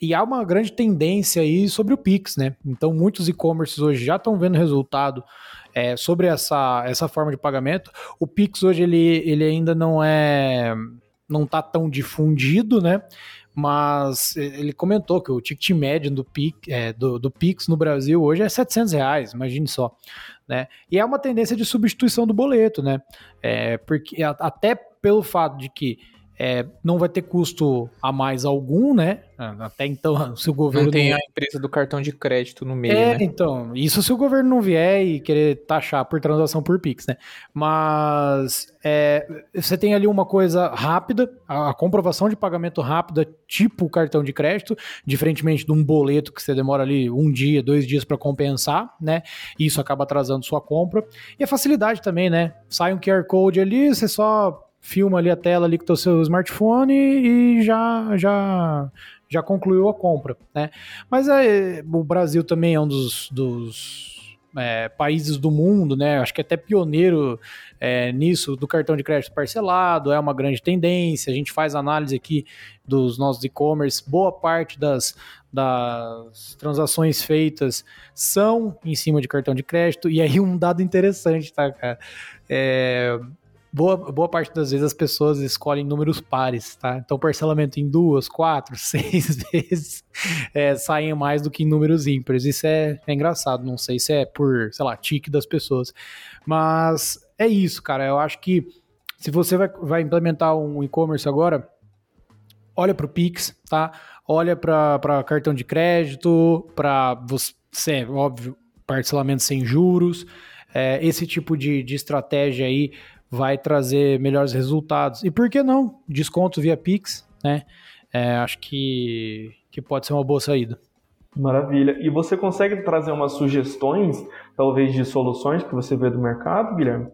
e há uma grande tendência aí sobre o Pix, né? Então, muitos e-commerces hoje já estão vendo resultado é, sobre essa, essa forma de pagamento. O Pix hoje ele, ele ainda não é não tá tão difundido, né? Mas ele comentou que o ticket médio do, Pix, é, do, do Pix no Brasil hoje é 700 reais, imagine só. Né? E é uma tendência de substituição do boleto, né? É, porque até pelo fato de que é, não vai ter custo a mais algum, né? Até então, [laughs] se o governo. Não tem não... a empresa do cartão de crédito no meio. É, né? então. Isso se o governo não vier e querer taxar por transação por Pix, né? Mas é, você tem ali uma coisa rápida, a, comprovação de pagamento rápida, tipo cartão de crédito, diferentemente de um boleto que você demora ali um dia, dois dias para compensar, né? Isso acaba atrasando sua compra. E a facilidade também, né? Sai um QR Code ali, você só filma ali a tela ali com o seu smartphone e já já já concluiu a compra, né? Mas é, o Brasil também é um dos, dos é, países do mundo, né? Acho que é até pioneiro é, nisso do cartão de crédito parcelado, é uma grande tendência. A gente faz análise aqui dos nossos e-commerce, boa parte das, das transações feitas são em cima de cartão de crédito. E aí um dado interessante, tá, cara? É, boa, boa parte das vezes as pessoas escolhem números pares, tá? Então, parcelamento em duas, quatro, [laughs] seis vezes é, saem mais do que em números ímpares. Isso é, é, engraçado, não sei se é por, sei lá, tique das pessoas. Mas é isso, cara. Eu acho que se você vai, vai implementar um e-commerce agora, olha para o Pix, tá? Olha para cartão de crédito, para você, óbvio, parcelamento sem juros. É, esse tipo de, de estratégia aí vai trazer melhores resultados. E por que não? Desconto via Pix, né? É, acho que, que pode ser uma boa saída. Maravilha. E você consegue trazer umas sugestões, talvez, de soluções que você vê do mercado, Guilherme?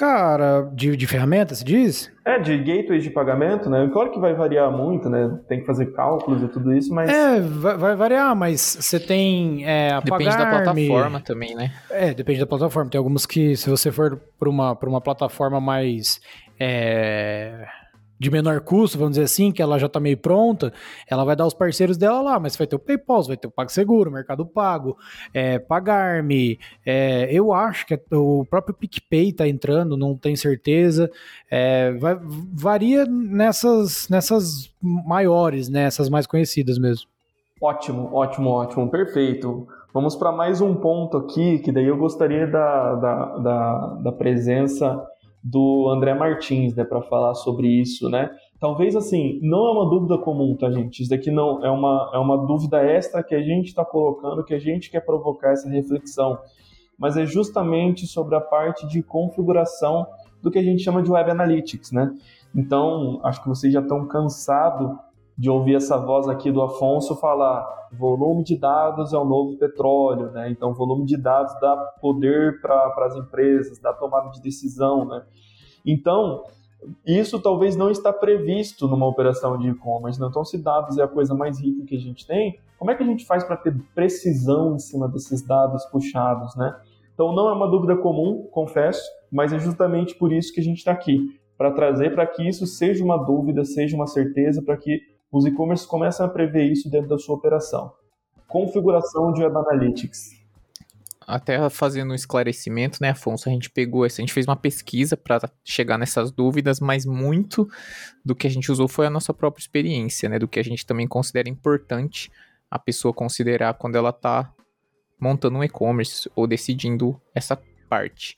Cara, de, de ferramentas, se diz? É, de gateways de pagamento, né? Claro que vai variar muito, né? Tem que fazer cálculos e tudo isso, mas. É, vai, vai variar, mas você tem. É, a depende da plataforma também, né? É, depende da plataforma. Tem algumas que, se você for para uma, uma plataforma mais. É de menor custo, vamos dizer assim, que ela já está meio pronta, ela vai dar os parceiros dela lá, mas vai ter o PayPal, vai ter o PagSeguro, Mercado Pago, é, Pagar-me, é, eu acho que o próprio PicPay está entrando, não tenho certeza, é, vai, varia nessas, nessas maiores, nessas né, mais conhecidas mesmo. Ótimo, ótimo, ótimo, perfeito. Vamos para mais um ponto aqui, que daí eu gostaria da, da, da, da presença do André Martins, né, para falar sobre isso, né? Talvez assim, não é uma dúvida comum, tá, gente? Isso daqui não é uma, é uma dúvida extra que a gente está colocando, que a gente quer provocar essa reflexão, mas é justamente sobre a parte de configuração do que a gente chama de Web Analytics, né? Então, acho que vocês já estão cansados de ouvir essa voz aqui do Afonso falar volume de dados é o novo petróleo, né? Então, volume de dados dá poder para as empresas, dá tomada de decisão, né? Então, isso talvez não está previsto numa operação de e-commerce, né? Então, se dados é a coisa mais rica que a gente tem, como é que a gente faz para ter precisão em cima desses dados puxados, né? Então, não é uma dúvida comum, confesso, mas é justamente por isso que a gente está aqui, para trazer para que isso seja uma dúvida, seja uma certeza, para que os e-commerce começam a prever isso dentro da sua operação. Configuração de Web Analytics. Até fazendo um esclarecimento, né, Afonso? A gente pegou a gente fez uma pesquisa para chegar nessas dúvidas, mas muito do que a gente usou foi a nossa própria experiência, né? Do que a gente também considera importante a pessoa considerar quando ela está montando um e-commerce ou decidindo essa parte.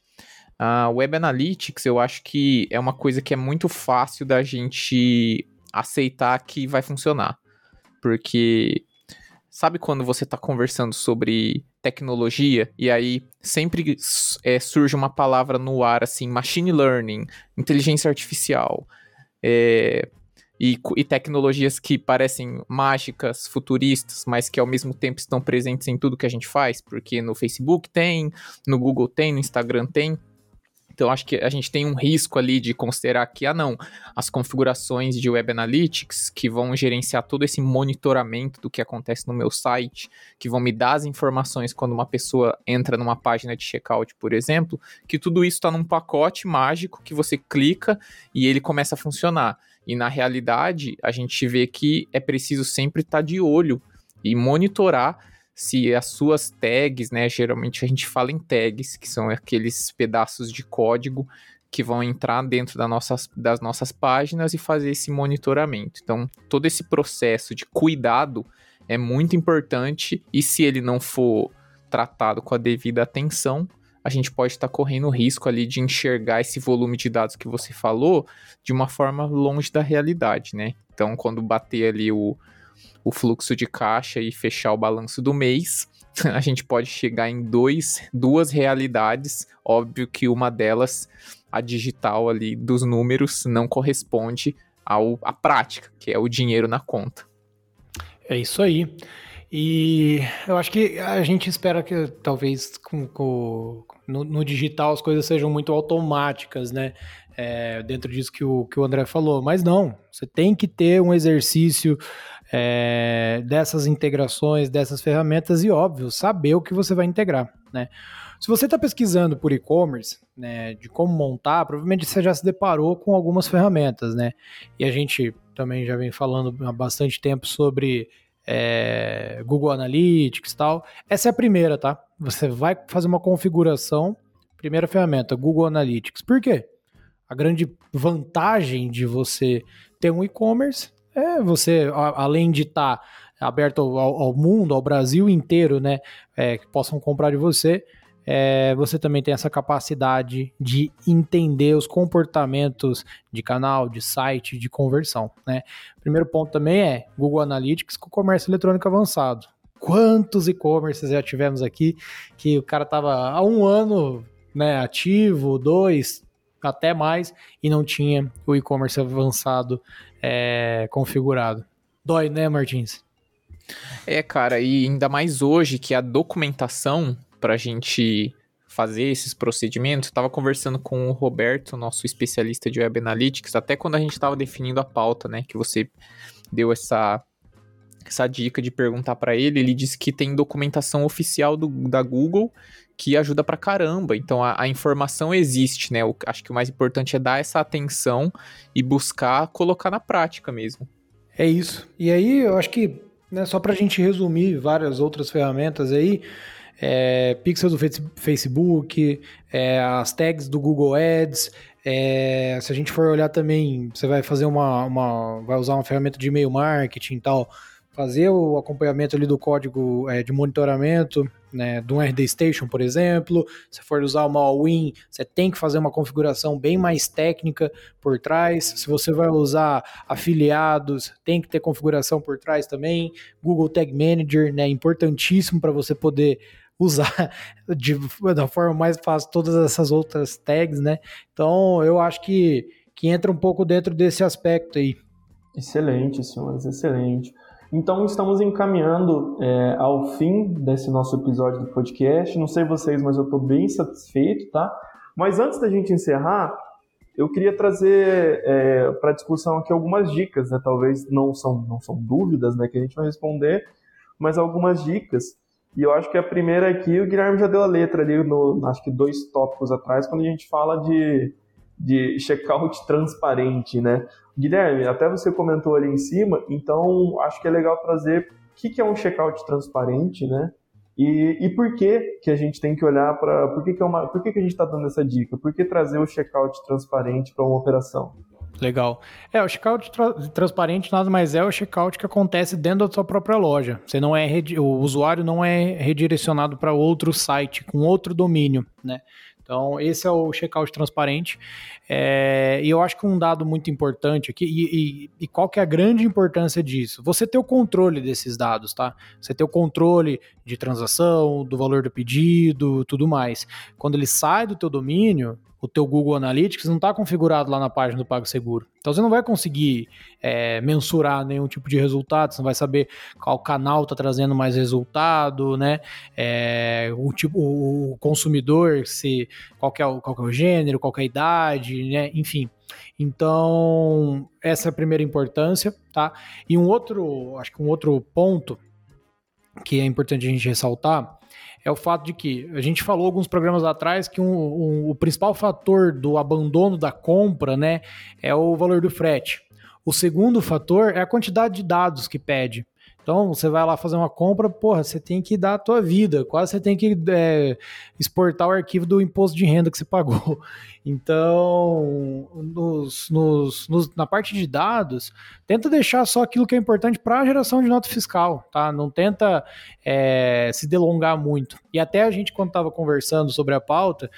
A Web Analytics, eu acho que é uma coisa que é muito fácil da gente aceitar que vai funcionar. Porque sabe quando você está conversando sobre tecnologia e aí sempre é, surge uma palavra no ar assim, machine learning, inteligência artificial, é, e, e, tecnologias que parecem mágicas, futuristas, mas que ao mesmo tempo estão presentes em tudo que a gente faz, porque no Facebook tem, no Google tem, no Instagram tem. Então, acho que a gente tem um risco ali de considerar que, ah, não, as configurações de Web Analytics, que vão gerenciar todo esse monitoramento do que acontece no meu site, que vão me dar as informações quando uma pessoa entra numa página de checkout, por exemplo, que tudo isso está num pacote mágico que você clica e ele começa a funcionar. E na realidade, a gente vê que é preciso sempre estar tá de olho e monitorar se as suas tags, né, geralmente a gente fala em tags, que são aqueles pedaços de código que vão entrar dentro da nossas, das nossas páginas e fazer esse monitoramento. Então, todo esse processo de cuidado é muito importante e se ele não for tratado com a devida atenção, a gente pode estar tá correndo o risco ali de enxergar esse volume de dados que você falou de uma forma longe da realidade, né? Então, quando bater ali o, o fluxo de caixa e fechar o balanço do mês, [laughs] a gente pode chegar em dois, duas realidades. Óbvio que uma delas, a digital ali dos números, não corresponde ao, à prática, que é o dinheiro na conta. É isso aí. E eu acho que a gente espera que talvez com, com no, no, digital as coisas sejam muito automáticas, né? É, dentro disso que o, que o André falou. Mas não, você tem que ter um exercício é, dessas integrações, dessas ferramentas e, óbvio, saber o que você vai integrar, né? Se você está pesquisando por e-commerce, né, de como montar, provavelmente você já se deparou com algumas ferramentas, né? E a gente também já vem falando há bastante tempo sobre é, Google Analytics e tal. Essa é a primeira, tá? Você vai fazer uma configuração, primeira ferramenta, Google Analytics. Por quê? A grande vantagem de você ter um e-commerce é você, além de estar tá aberto ao, ao, mundo, ao Brasil inteiro, né, é, que possam comprar de você, é, você também tem essa capacidade de entender os comportamentos de canal, de site, de conversão. Né? Primeiro ponto também é Google Analytics com comércio eletrônico avançado. Quantos e-commerces já tivemos aqui que o cara estava há um ano né, ativo, dois, até mais, e não tinha o e-commerce avançado é, configurado. Dói, né, Martins? É, cara, e ainda mais hoje que a documentação para a gente fazer esses procedimentos, estava conversando com o Roberto, nosso especialista de Web Analytics, até quando a gente estava definindo a pauta, né, que você deu essa essa dica de perguntar para ele, ele disse que tem documentação oficial do, da Google que ajuda pra caramba. Então a, a informação existe, né? O, acho que o mais importante é dar essa atenção e buscar colocar na prática mesmo. É isso. E aí eu acho que, né, só pra gente resumir várias outras ferramentas aí, é, pixel do Facebook, é, as tags do Google Ads. É, se a gente for olhar também, você vai fazer uma, uma, vai usar uma ferramenta de e-mail marketing e tal, fazer o acompanhamento ali do código é, de monitoramento, né, do RD Station, por exemplo. Se for usar uma All-in, você tem que fazer uma configuração bem mais técnica por trás. Se você vai usar afiliados, tem que ter configuração por trás também. Google Tag Manager, né, importantíssimo para você poder [laughs] usar de, da forma mais fácil todas essas outras tags, né? Então eu acho que, que entra um pouco dentro desse aspecto aí. Excelente, senhores, excelente. Então estamos encaminhando é, ao fim desse nosso episódio do podcast. Não sei vocês, mas eu estou bem satisfeito, tá? Mas antes da gente encerrar, eu queria trazer é, para discussão aqui algumas dicas, né? Talvez não são, não são dúvidas, né, que a gente vai responder, mas algumas dicas e eu acho que a primeira aqui, o Guilherme já deu a letra ali, no, acho que dois tópicos atrás, quando a gente fala de, de checkout transparente, né? Guilherme, até você comentou ali em cima, então acho que é legal trazer o que, que é um checkout transparente, né? E, e por que, que a gente tem que olhar para. Por, que, que, é uma, por que, que a gente está dando essa dica? Por que trazer o checkout transparente para uma operação? Legal. É, o checkout tra transparente nada mais é o checkout que acontece dentro da sua própria loja. Você não é o usuário não é redirecionado para outro site com outro domínio, né? Então, esse é o checkout transparente. É, e eu acho que um dado muito importante aqui, e, e, e, qual que é a grande importância disso? Você ter o controle desses dados, tá? Você ter o controle de transação, do valor do pedido, tudo mais. Quando ele sai do teu domínio, o teu Google Analytics não está configurado lá na página do PagSeguro. Então você não vai conseguir é, mensurar nenhum tipo de resultado, você não vai saber qual canal está trazendo mais resultado, né? É, o tipo, o consumidor, se qual é o, qual é o gênero, qual é a idade, né? Enfim. Então essa é a primeira importância, tá? E um outro, acho que um outro ponto que é importante a gente ressaltar é o fato de que a gente falou alguns programas atrás que um, um, o principal fator do abandono da compra né, é o valor do frete. O segundo fator é a quantidade de dados que pede. Então, você vai lá fazer uma compra, porra, você tem que dar a tua vida, quase você tem que é, exportar o arquivo do imposto de renda que você pagou. [laughs] Então, nos, nos, nos, na parte de dados, tenta deixar só aquilo que é importante para a geração de nota fiscal, tá? Não tenta é, se delongar muito. E até a gente, quando estava conversando sobre a pauta,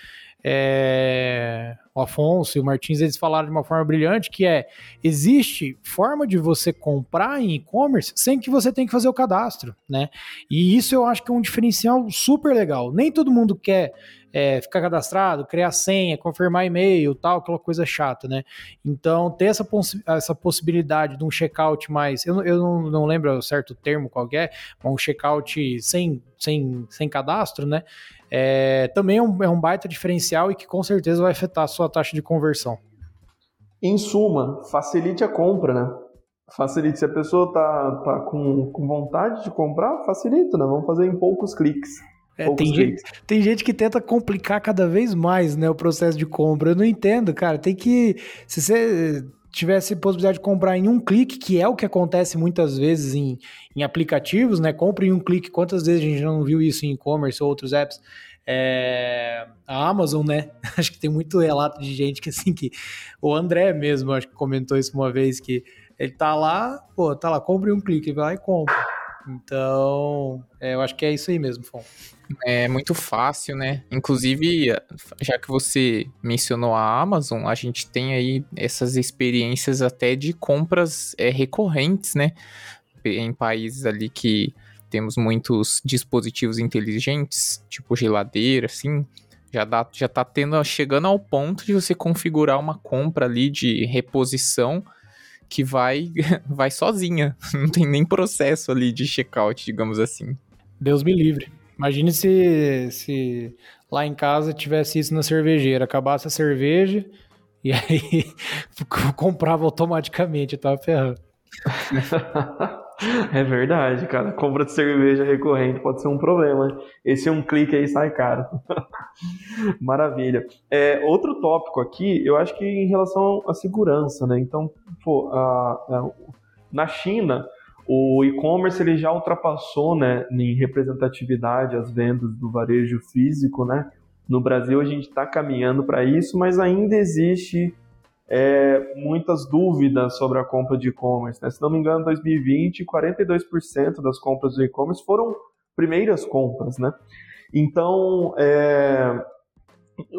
é, o Afonso e o Martins, eles falaram de uma forma brilhante, que é, existe forma de você comprar em e-commerce sem que você tenha que fazer o cadastro, né? E isso eu acho que é um diferencial super legal. Nem todo mundo quer é, ficar cadastrado, criar senha, confirmar e-mail, tal, aquela coisa chata, né? Então, ter essa, essa possibilidade de um checkout mais, eu, eu não, não lembro o certo termo qual é, um checkout sem, sem, sem cadastro, né? É, também é um, é um baita diferencial e que com certeza vai afetar a sua taxa de conversão. Em suma, facilite a compra, né? Facilite. Se a pessoa tá, tá com, com vontade de comprar, facilita, né? Vamos fazer em poucos cliques. É, tem, gente, tem gente que tenta complicar cada vez mais né, o processo de compra. Eu não entendo, cara. Tem que. Se você tivesse possibilidade de comprar em um clique, que é o que acontece muitas vezes em, em aplicativos, né? Compre em um clique. Quantas vezes a gente não viu isso em e-commerce ou outros apps? É, a Amazon, né? [laughs] Acho que tem muito relato de gente que assim que o André mesmo acho que comentou isso uma vez que ele tá lá, pô, tá lá, compre um clique, vai lá e compra. Então, é, eu acho que é isso aí mesmo, Fon. É muito fácil, né? Inclusive, já que você mencionou a Amazon, a gente tem aí essas experiências até de compras é, recorrentes, né? Em países ali que temos muitos dispositivos inteligentes, tipo geladeira, assim, já, dá, já tá tendo, chegando ao ponto de você configurar uma compra ali de reposição que vai, [laughs] vai sozinha. [laughs] Não tem nem processo ali de checkout, digamos assim. Deus me livre. Imagine se, se lá em casa tivesse isso na cervejeira, acabasse a cerveja e aí [laughs] comprava automaticamente, eu tava ferrando. É verdade, cara. Compra de cerveja recorrente pode ser um problema. Esse é um clique aí sai caro. [laughs] Maravilha. É, outro tópico aqui, eu acho que em relação à segurança, né? Então, pô, a, a, na China, o e-commerce ele já ultrapassou, né, em representatividade as vendas do varejo físico, né? No Brasil a gente está caminhando para isso, mas ainda existe é, muitas dúvidas sobre a compra de e-commerce. Né? Se não me engano, em 2020, 42% das compras do e-commerce foram primeiras compras, né? Então, é,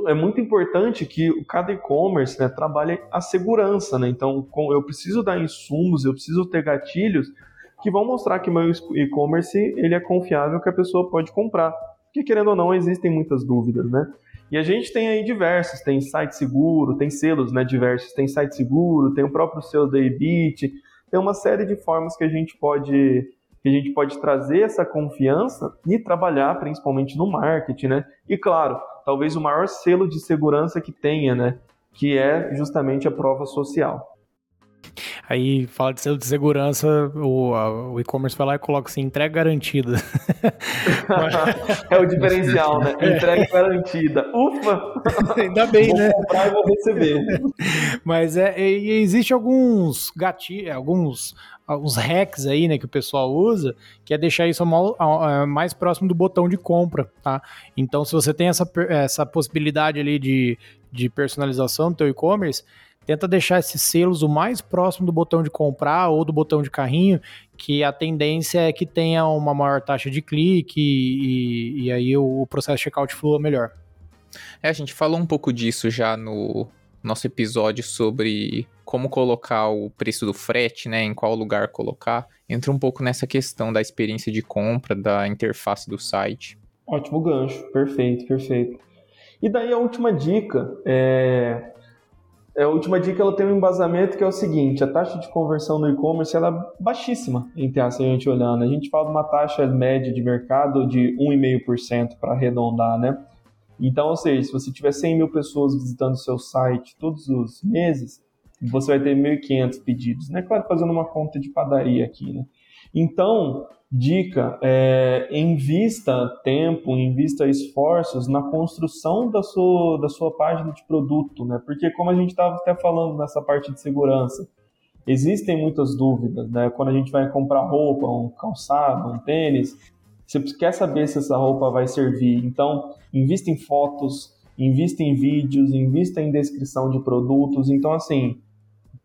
é muito importante que cada e-commerce né, trabalhe a segurança, né? Então, eu preciso dar insumos, eu preciso ter gatilhos que vão mostrar que meu e-commerce ele é confiável, que a pessoa pode comprar. Porque, querendo ou não, existem muitas dúvidas, né? E a gente tem aí diversos, tem site seguro, tem selos né, diversos, tem site seguro, tem o próprio selo da Ebit, tem uma série de formas que a gente pode que a gente pode trazer essa confiança e trabalhar principalmente no marketing, né? E claro, talvez o maior selo de segurança que tenha, né? Que é justamente a prova social. Aí fala de segurança, o, o e-commerce vai lá e coloca assim, entrega garantida. [laughs] é o diferencial, né? Entrega garantida. Ufa! [laughs] Ainda bem, vou né? Comprar e vou receber. [laughs] Mas é, e existe alguns gatilhos, alguns uns hacks aí, né, que o pessoal usa, que é deixar isso mais próximo do botão de compra, tá? Então, se você tem essa, essa possibilidade ali de, de personalização do teu e-commerce, tenta deixar esses selos o mais próximo do botão de comprar ou do botão de carrinho, que a tendência é que tenha uma maior taxa de clique e, e, e aí o, o processo de checkout flua melhor. É, a gente falou um pouco disso já no nosso episódio sobre como colocar o preço do frete, né, em qual lugar colocar. Entra um pouco nessa questão da experiência de compra, da interface do site. Ótimo gancho, perfeito, perfeito. E daí a última dica é é, a última dica ela tem um embasamento que é o seguinte: a taxa de conversão no e-commerce ela é baixíssima, entre a gente olhando. A gente fala de uma taxa média de mercado de 1,5% para arredondar, né? Então, ou seja, se você tiver 100 mil pessoas visitando o seu site todos os meses, você vai ter 1.500 pedidos, né? Claro, fazendo uma conta de padaria aqui, né? Então, dica, é, invista tempo, invista esforços na construção da sua, da sua página de produto, né? Porque como a gente estava até falando nessa parte de segurança, existem muitas dúvidas, né? Quando a gente vai comprar roupa, um calçado, um tênis, você quer saber se essa roupa vai servir. Então, invista em fotos, invista em vídeos, invista em descrição de produtos. Então, assim,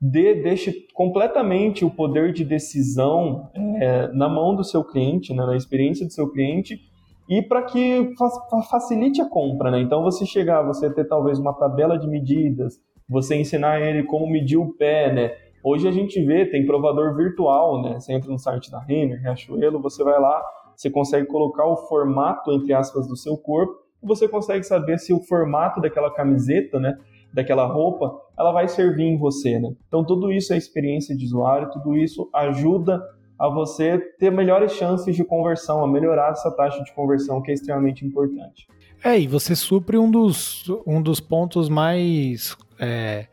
dê, deixe completamente o poder de decisão é, na mão do seu cliente, né, na experiência do seu cliente, e para que fa facilite a compra. Né? Então, você chegar, você ter talvez uma tabela de medidas, você ensinar ele como medir o pé, né? Hoje a gente vê, tem provador virtual, né? Você entra no site da Renner, Riachuelo, você vai lá, você consegue colocar o formato, entre aspas, do seu corpo, você consegue saber se o formato daquela camiseta, né? Daquela roupa, ela vai servir em você, né? Então tudo isso é experiência de usuário, tudo isso ajuda a você ter melhores chances de conversão, a melhorar essa taxa de conversão que é extremamente importante. É, e você supre um dos, um dos pontos mais é,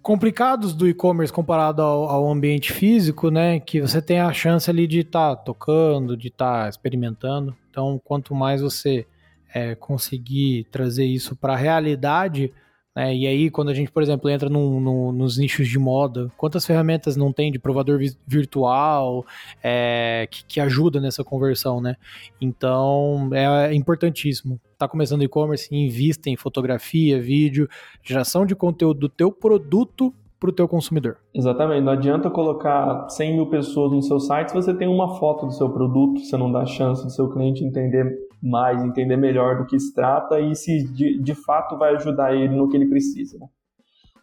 complicados do e-commerce comparado ao, ao, ambiente físico, né? Que você tem a chance ali de estar tá tocando, de estar tá experimentando. Então, quanto mais você é, conseguir trazer isso para a realidade, né? E aí, quando a gente, por exemplo, entra no, no, nos nichos de moda, quantas ferramentas não tem de provador virtual é, que, que, ajuda nessa conversão, né? Então, é importantíssimo. Tá começando e-commerce, invista em fotografia, vídeo, geração de conteúdo do teu produto para o teu consumidor. Exatamente. Não adianta colocar 100 mil pessoas no seu site se você tem uma foto do seu produto, você não dá chance do seu cliente entender mais, entender melhor do que se trata e se de, de fato vai ajudar ele no que ele precisa. Né?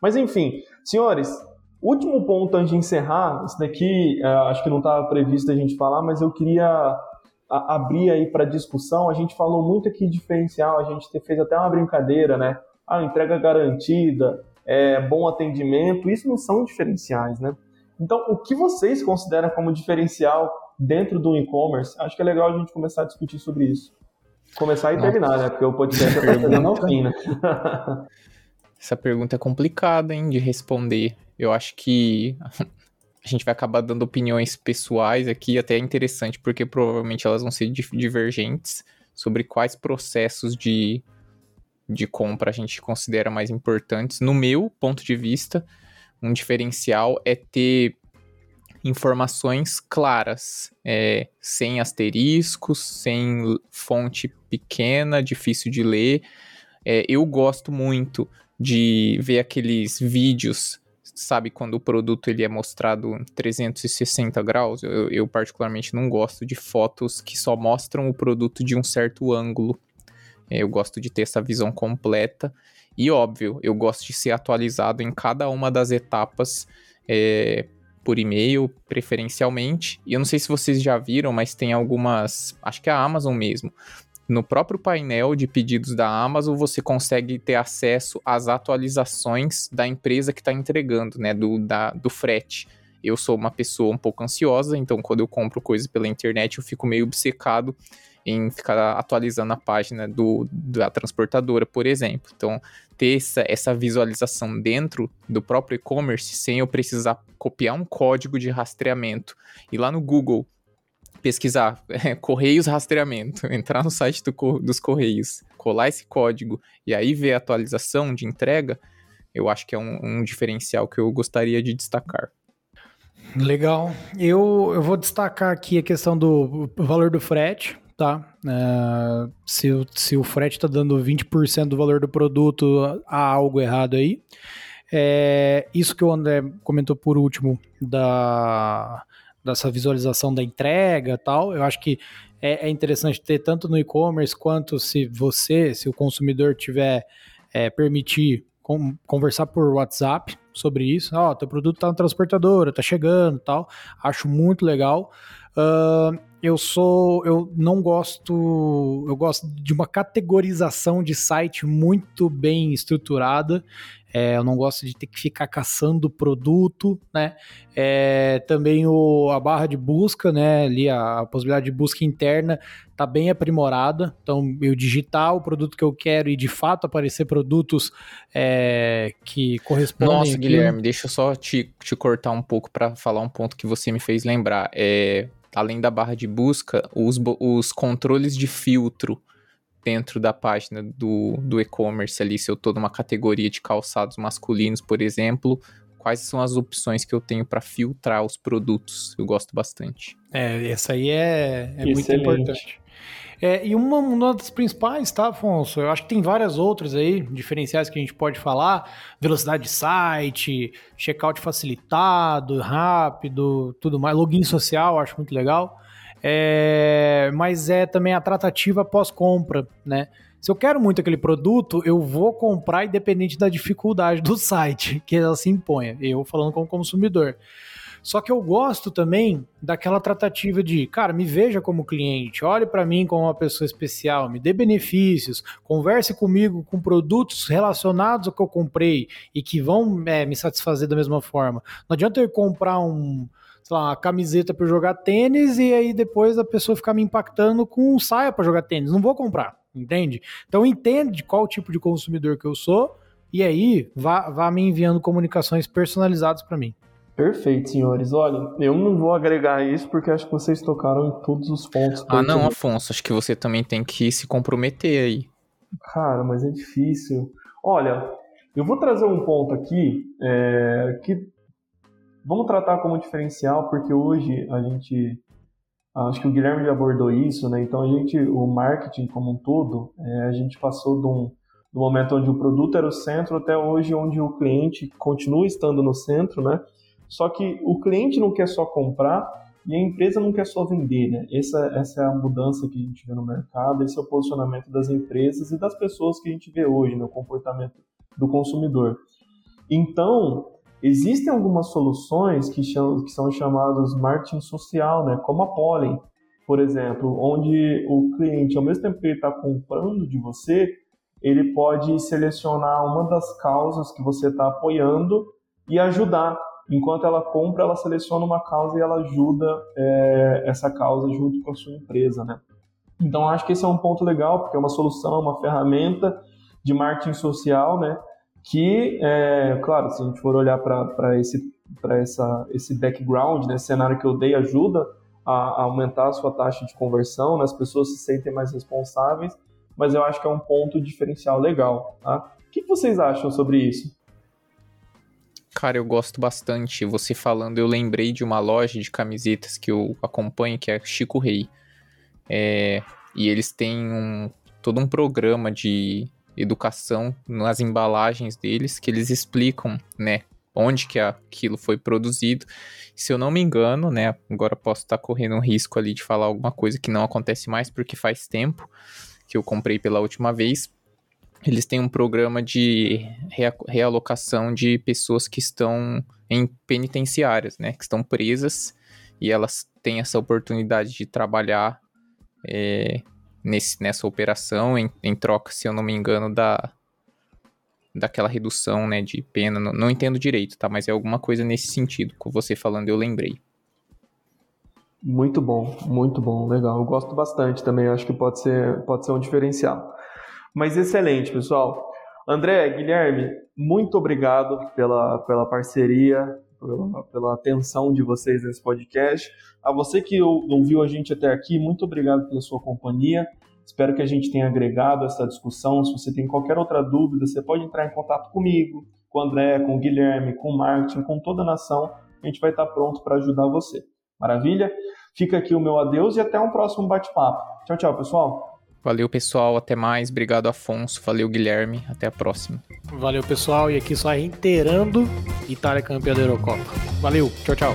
Mas enfim, senhores, último ponto antes de encerrar, isso daqui uh, acho que não estava previsto a gente falar, mas eu queria abrir aí para discussão. A gente falou muito aqui de diferencial, a gente fez até uma brincadeira, né? Ah, entrega garantida, é, bom atendimento, isso não são diferenciais, né? Então, o que vocês consideram como diferencial dentro do e-commerce? Acho que é legal a gente começar a discutir sobre isso. Começar e Nossa. terminar, né? Porque o podcast tá chegando ao fim, né? Essa pergunta é complicada, hein, de responder. Eu acho que a gente vai acabar dando opiniões pessoais aqui, até é interessante, porque provavelmente elas vão ser divergentes sobre quais processos de, de compra a gente considera mais importantes. No meu ponto de vista, um diferencial é ter informações claras, é, sem asteriscos, sem fonte pequena, difícil de ler. É, eu gosto muito de ver aqueles vídeos, sabe, quando o produto ele é mostrado em 360 graus. Eu, eu particularmente não gosto de fotos que só mostram o produto de um certo ângulo. É, eu gosto de ter essa visão completa. E óbvio, eu gosto de ser atualizado em cada uma das etapas é, por e-mail, preferencialmente. E eu não sei se vocês já viram, mas tem algumas. Acho que é a Amazon mesmo. No próprio painel de pedidos da Amazon, você consegue ter acesso às atualizações da empresa que está entregando, né? Do, da, do frete. Eu sou uma pessoa um pouco ansiosa, então quando eu compro coisas pela internet, eu fico meio obcecado em ficar atualizando a página do, da transportadora, por exemplo. Então, ter essa, essa visualização dentro do próprio e-commerce sem eu precisar copiar um código de rastreamento e lá no Google pesquisar [laughs] é, Correios rastreamento, [laughs] entrar no site do, dos Correios, colar esse código e aí ver a atualização de entrega, eu acho que é um, um diferencial que eu gostaria de destacar. Legal. Eu, eu vou destacar aqui a questão do valor do frete tá? É, se, se o frete está dando 20% do valor do produto, há algo errado aí. É, isso que o André comentou por último da dessa visualização da entrega tal, eu acho que é, é interessante ter tanto no e-commerce quanto se você, se o consumidor tiver é, permitir conversar por WhatsApp sobre isso. Ó, oh, teu produto tá na transportadora, tá chegando tal. Acho muito legal. Uh, eu sou. Eu não gosto. Eu gosto de uma categorização de site muito bem estruturada. É, eu não gosto de ter que ficar caçando produto, né? É, também o, a barra de busca, né? Ali a, a, possibilidade de busca interna tá bem aprimorada. Então, eu digitar o produto que eu quero e de fato aparecer produtos é, que correspondem. Nossa, Guilherme, deixa eu só te, te cortar um pouco para falar um ponto que você me fez lembrar. É, além da barra de busca, os, os controles de filtro dentro da página do, do e-commerce ali, se eu estou numa categoria de calçados masculinos, por exemplo, quais são as opções que eu tenho para filtrar os produtos. Eu gosto bastante. É, essa aí é, é muito importante. É, e uma, uma das principais, tá, Afonso? Eu acho que tem várias outras aí, diferenciais que a gente pode falar. Velocidade de site, checkout facilitado, rápido, tudo mais. Login social, acho muito legal. É, mas é também a tratativa pós-compra, né? Se eu quero muito aquele produto, eu vou comprar independente da dificuldade do site [laughs] que ela se imponha. Eu falando como consumidor. Só que eu gosto também daquela tratativa de, cara, me veja como cliente, olhe para mim como uma pessoa especial, me dê benefícios, converse comigo com produtos relacionados ao que eu comprei e que vão é, me satisfazer da mesma forma. Não adianta eu comprar um, sei lá, uma camiseta para jogar tênis e aí depois a pessoa ficar me impactando com um saia para jogar tênis. Não vou comprar, entende? Então entende qual tipo de consumidor que eu sou e aí vá, vá me enviando comunicações personalizadas para mim. Perfeito, senhores. Olha, eu não vou agregar isso porque acho que vocês tocaram em todos os pontos. Ah, não, Afonso, acho que você também tem que se comprometer aí. Cara, mas é difícil. Olha, eu vou trazer um ponto aqui é, que vamos tratar como diferencial, porque hoje a gente. Acho que o Guilherme já abordou isso, né? Então a gente, o marketing como um todo, é, a gente passou de um, do momento onde o produto era o centro até hoje onde o cliente continua estando no centro, né? Só que o cliente não quer só comprar e a empresa não quer só vender, né? Essa, essa é a mudança que a gente vê no mercado, esse é o posicionamento das empresas e das pessoas que a gente vê hoje, no né? comportamento do consumidor. Então, existem algumas soluções que, que são chamadas marketing social, né? Como a Pollen, por exemplo, onde o cliente, ao mesmo tempo que ele está comprando de você, ele pode selecionar uma das causas que você está apoiando e ajudar enquanto ela compra, ela seleciona uma causa e ela ajuda é, essa causa junto com a sua empresa, né? Então, acho que esse é um ponto legal, porque é uma solução, uma ferramenta de marketing social, né? Que, é, claro, se a gente for olhar para esse, essa, esse background, né, cenário que eu dei, ajuda a, a aumentar a sua taxa de conversão, né, as pessoas se sentem mais responsáveis, mas eu acho que é um ponto diferencial legal. Tá? O que vocês acham sobre isso? Cara, eu gosto bastante. Você falando, eu lembrei de uma loja de camisetas que eu acompanho, que é Chico Rei. É, e eles têm um, todo um programa de educação nas embalagens deles, que eles explicam, né, onde que aquilo foi produzido. Se eu não me engano, né, agora posso estar correndo um risco ali de falar alguma coisa que não acontece mais, porque faz tempo que eu comprei pela última vez, eles têm um programa de realocação de pessoas que estão em penitenciárias, né? Que estão presas e elas têm essa oportunidade de trabalhar é, nesse, nessa operação em, em, troca, se eu não me engano, da daquela redução, né, de pena. Não, não entendo direito, tá? Mas é alguma coisa nesse sentido. Com você falando, eu lembrei. Muito bom, muito bom, legal. Eu gosto bastante também. Acho que pode ser, pode ser um diferencial. Mas excelente, pessoal. André, Guilherme, muito obrigado pela, pela parceria, pela, pela atenção de vocês nesse podcast. A você que ouviu a gente até aqui, muito obrigado pela sua companhia. Espero que a gente tenha agregado essa discussão. Se você tem qualquer outra dúvida, você pode entrar em contato comigo, com o André, com o Guilherme, com o Martin, com toda a nação. A gente vai estar pronto para ajudar você. Maravilha? Fica aqui o meu adeus e até um próximo bate-papo. Tchau, tchau, pessoal. Valeu, pessoal. Até mais. Obrigado, Afonso. Valeu, Guilherme. Até a próxima. Valeu, pessoal. E aqui só reiterando: Itália campeã da Eurocopa. Valeu. Tchau, tchau.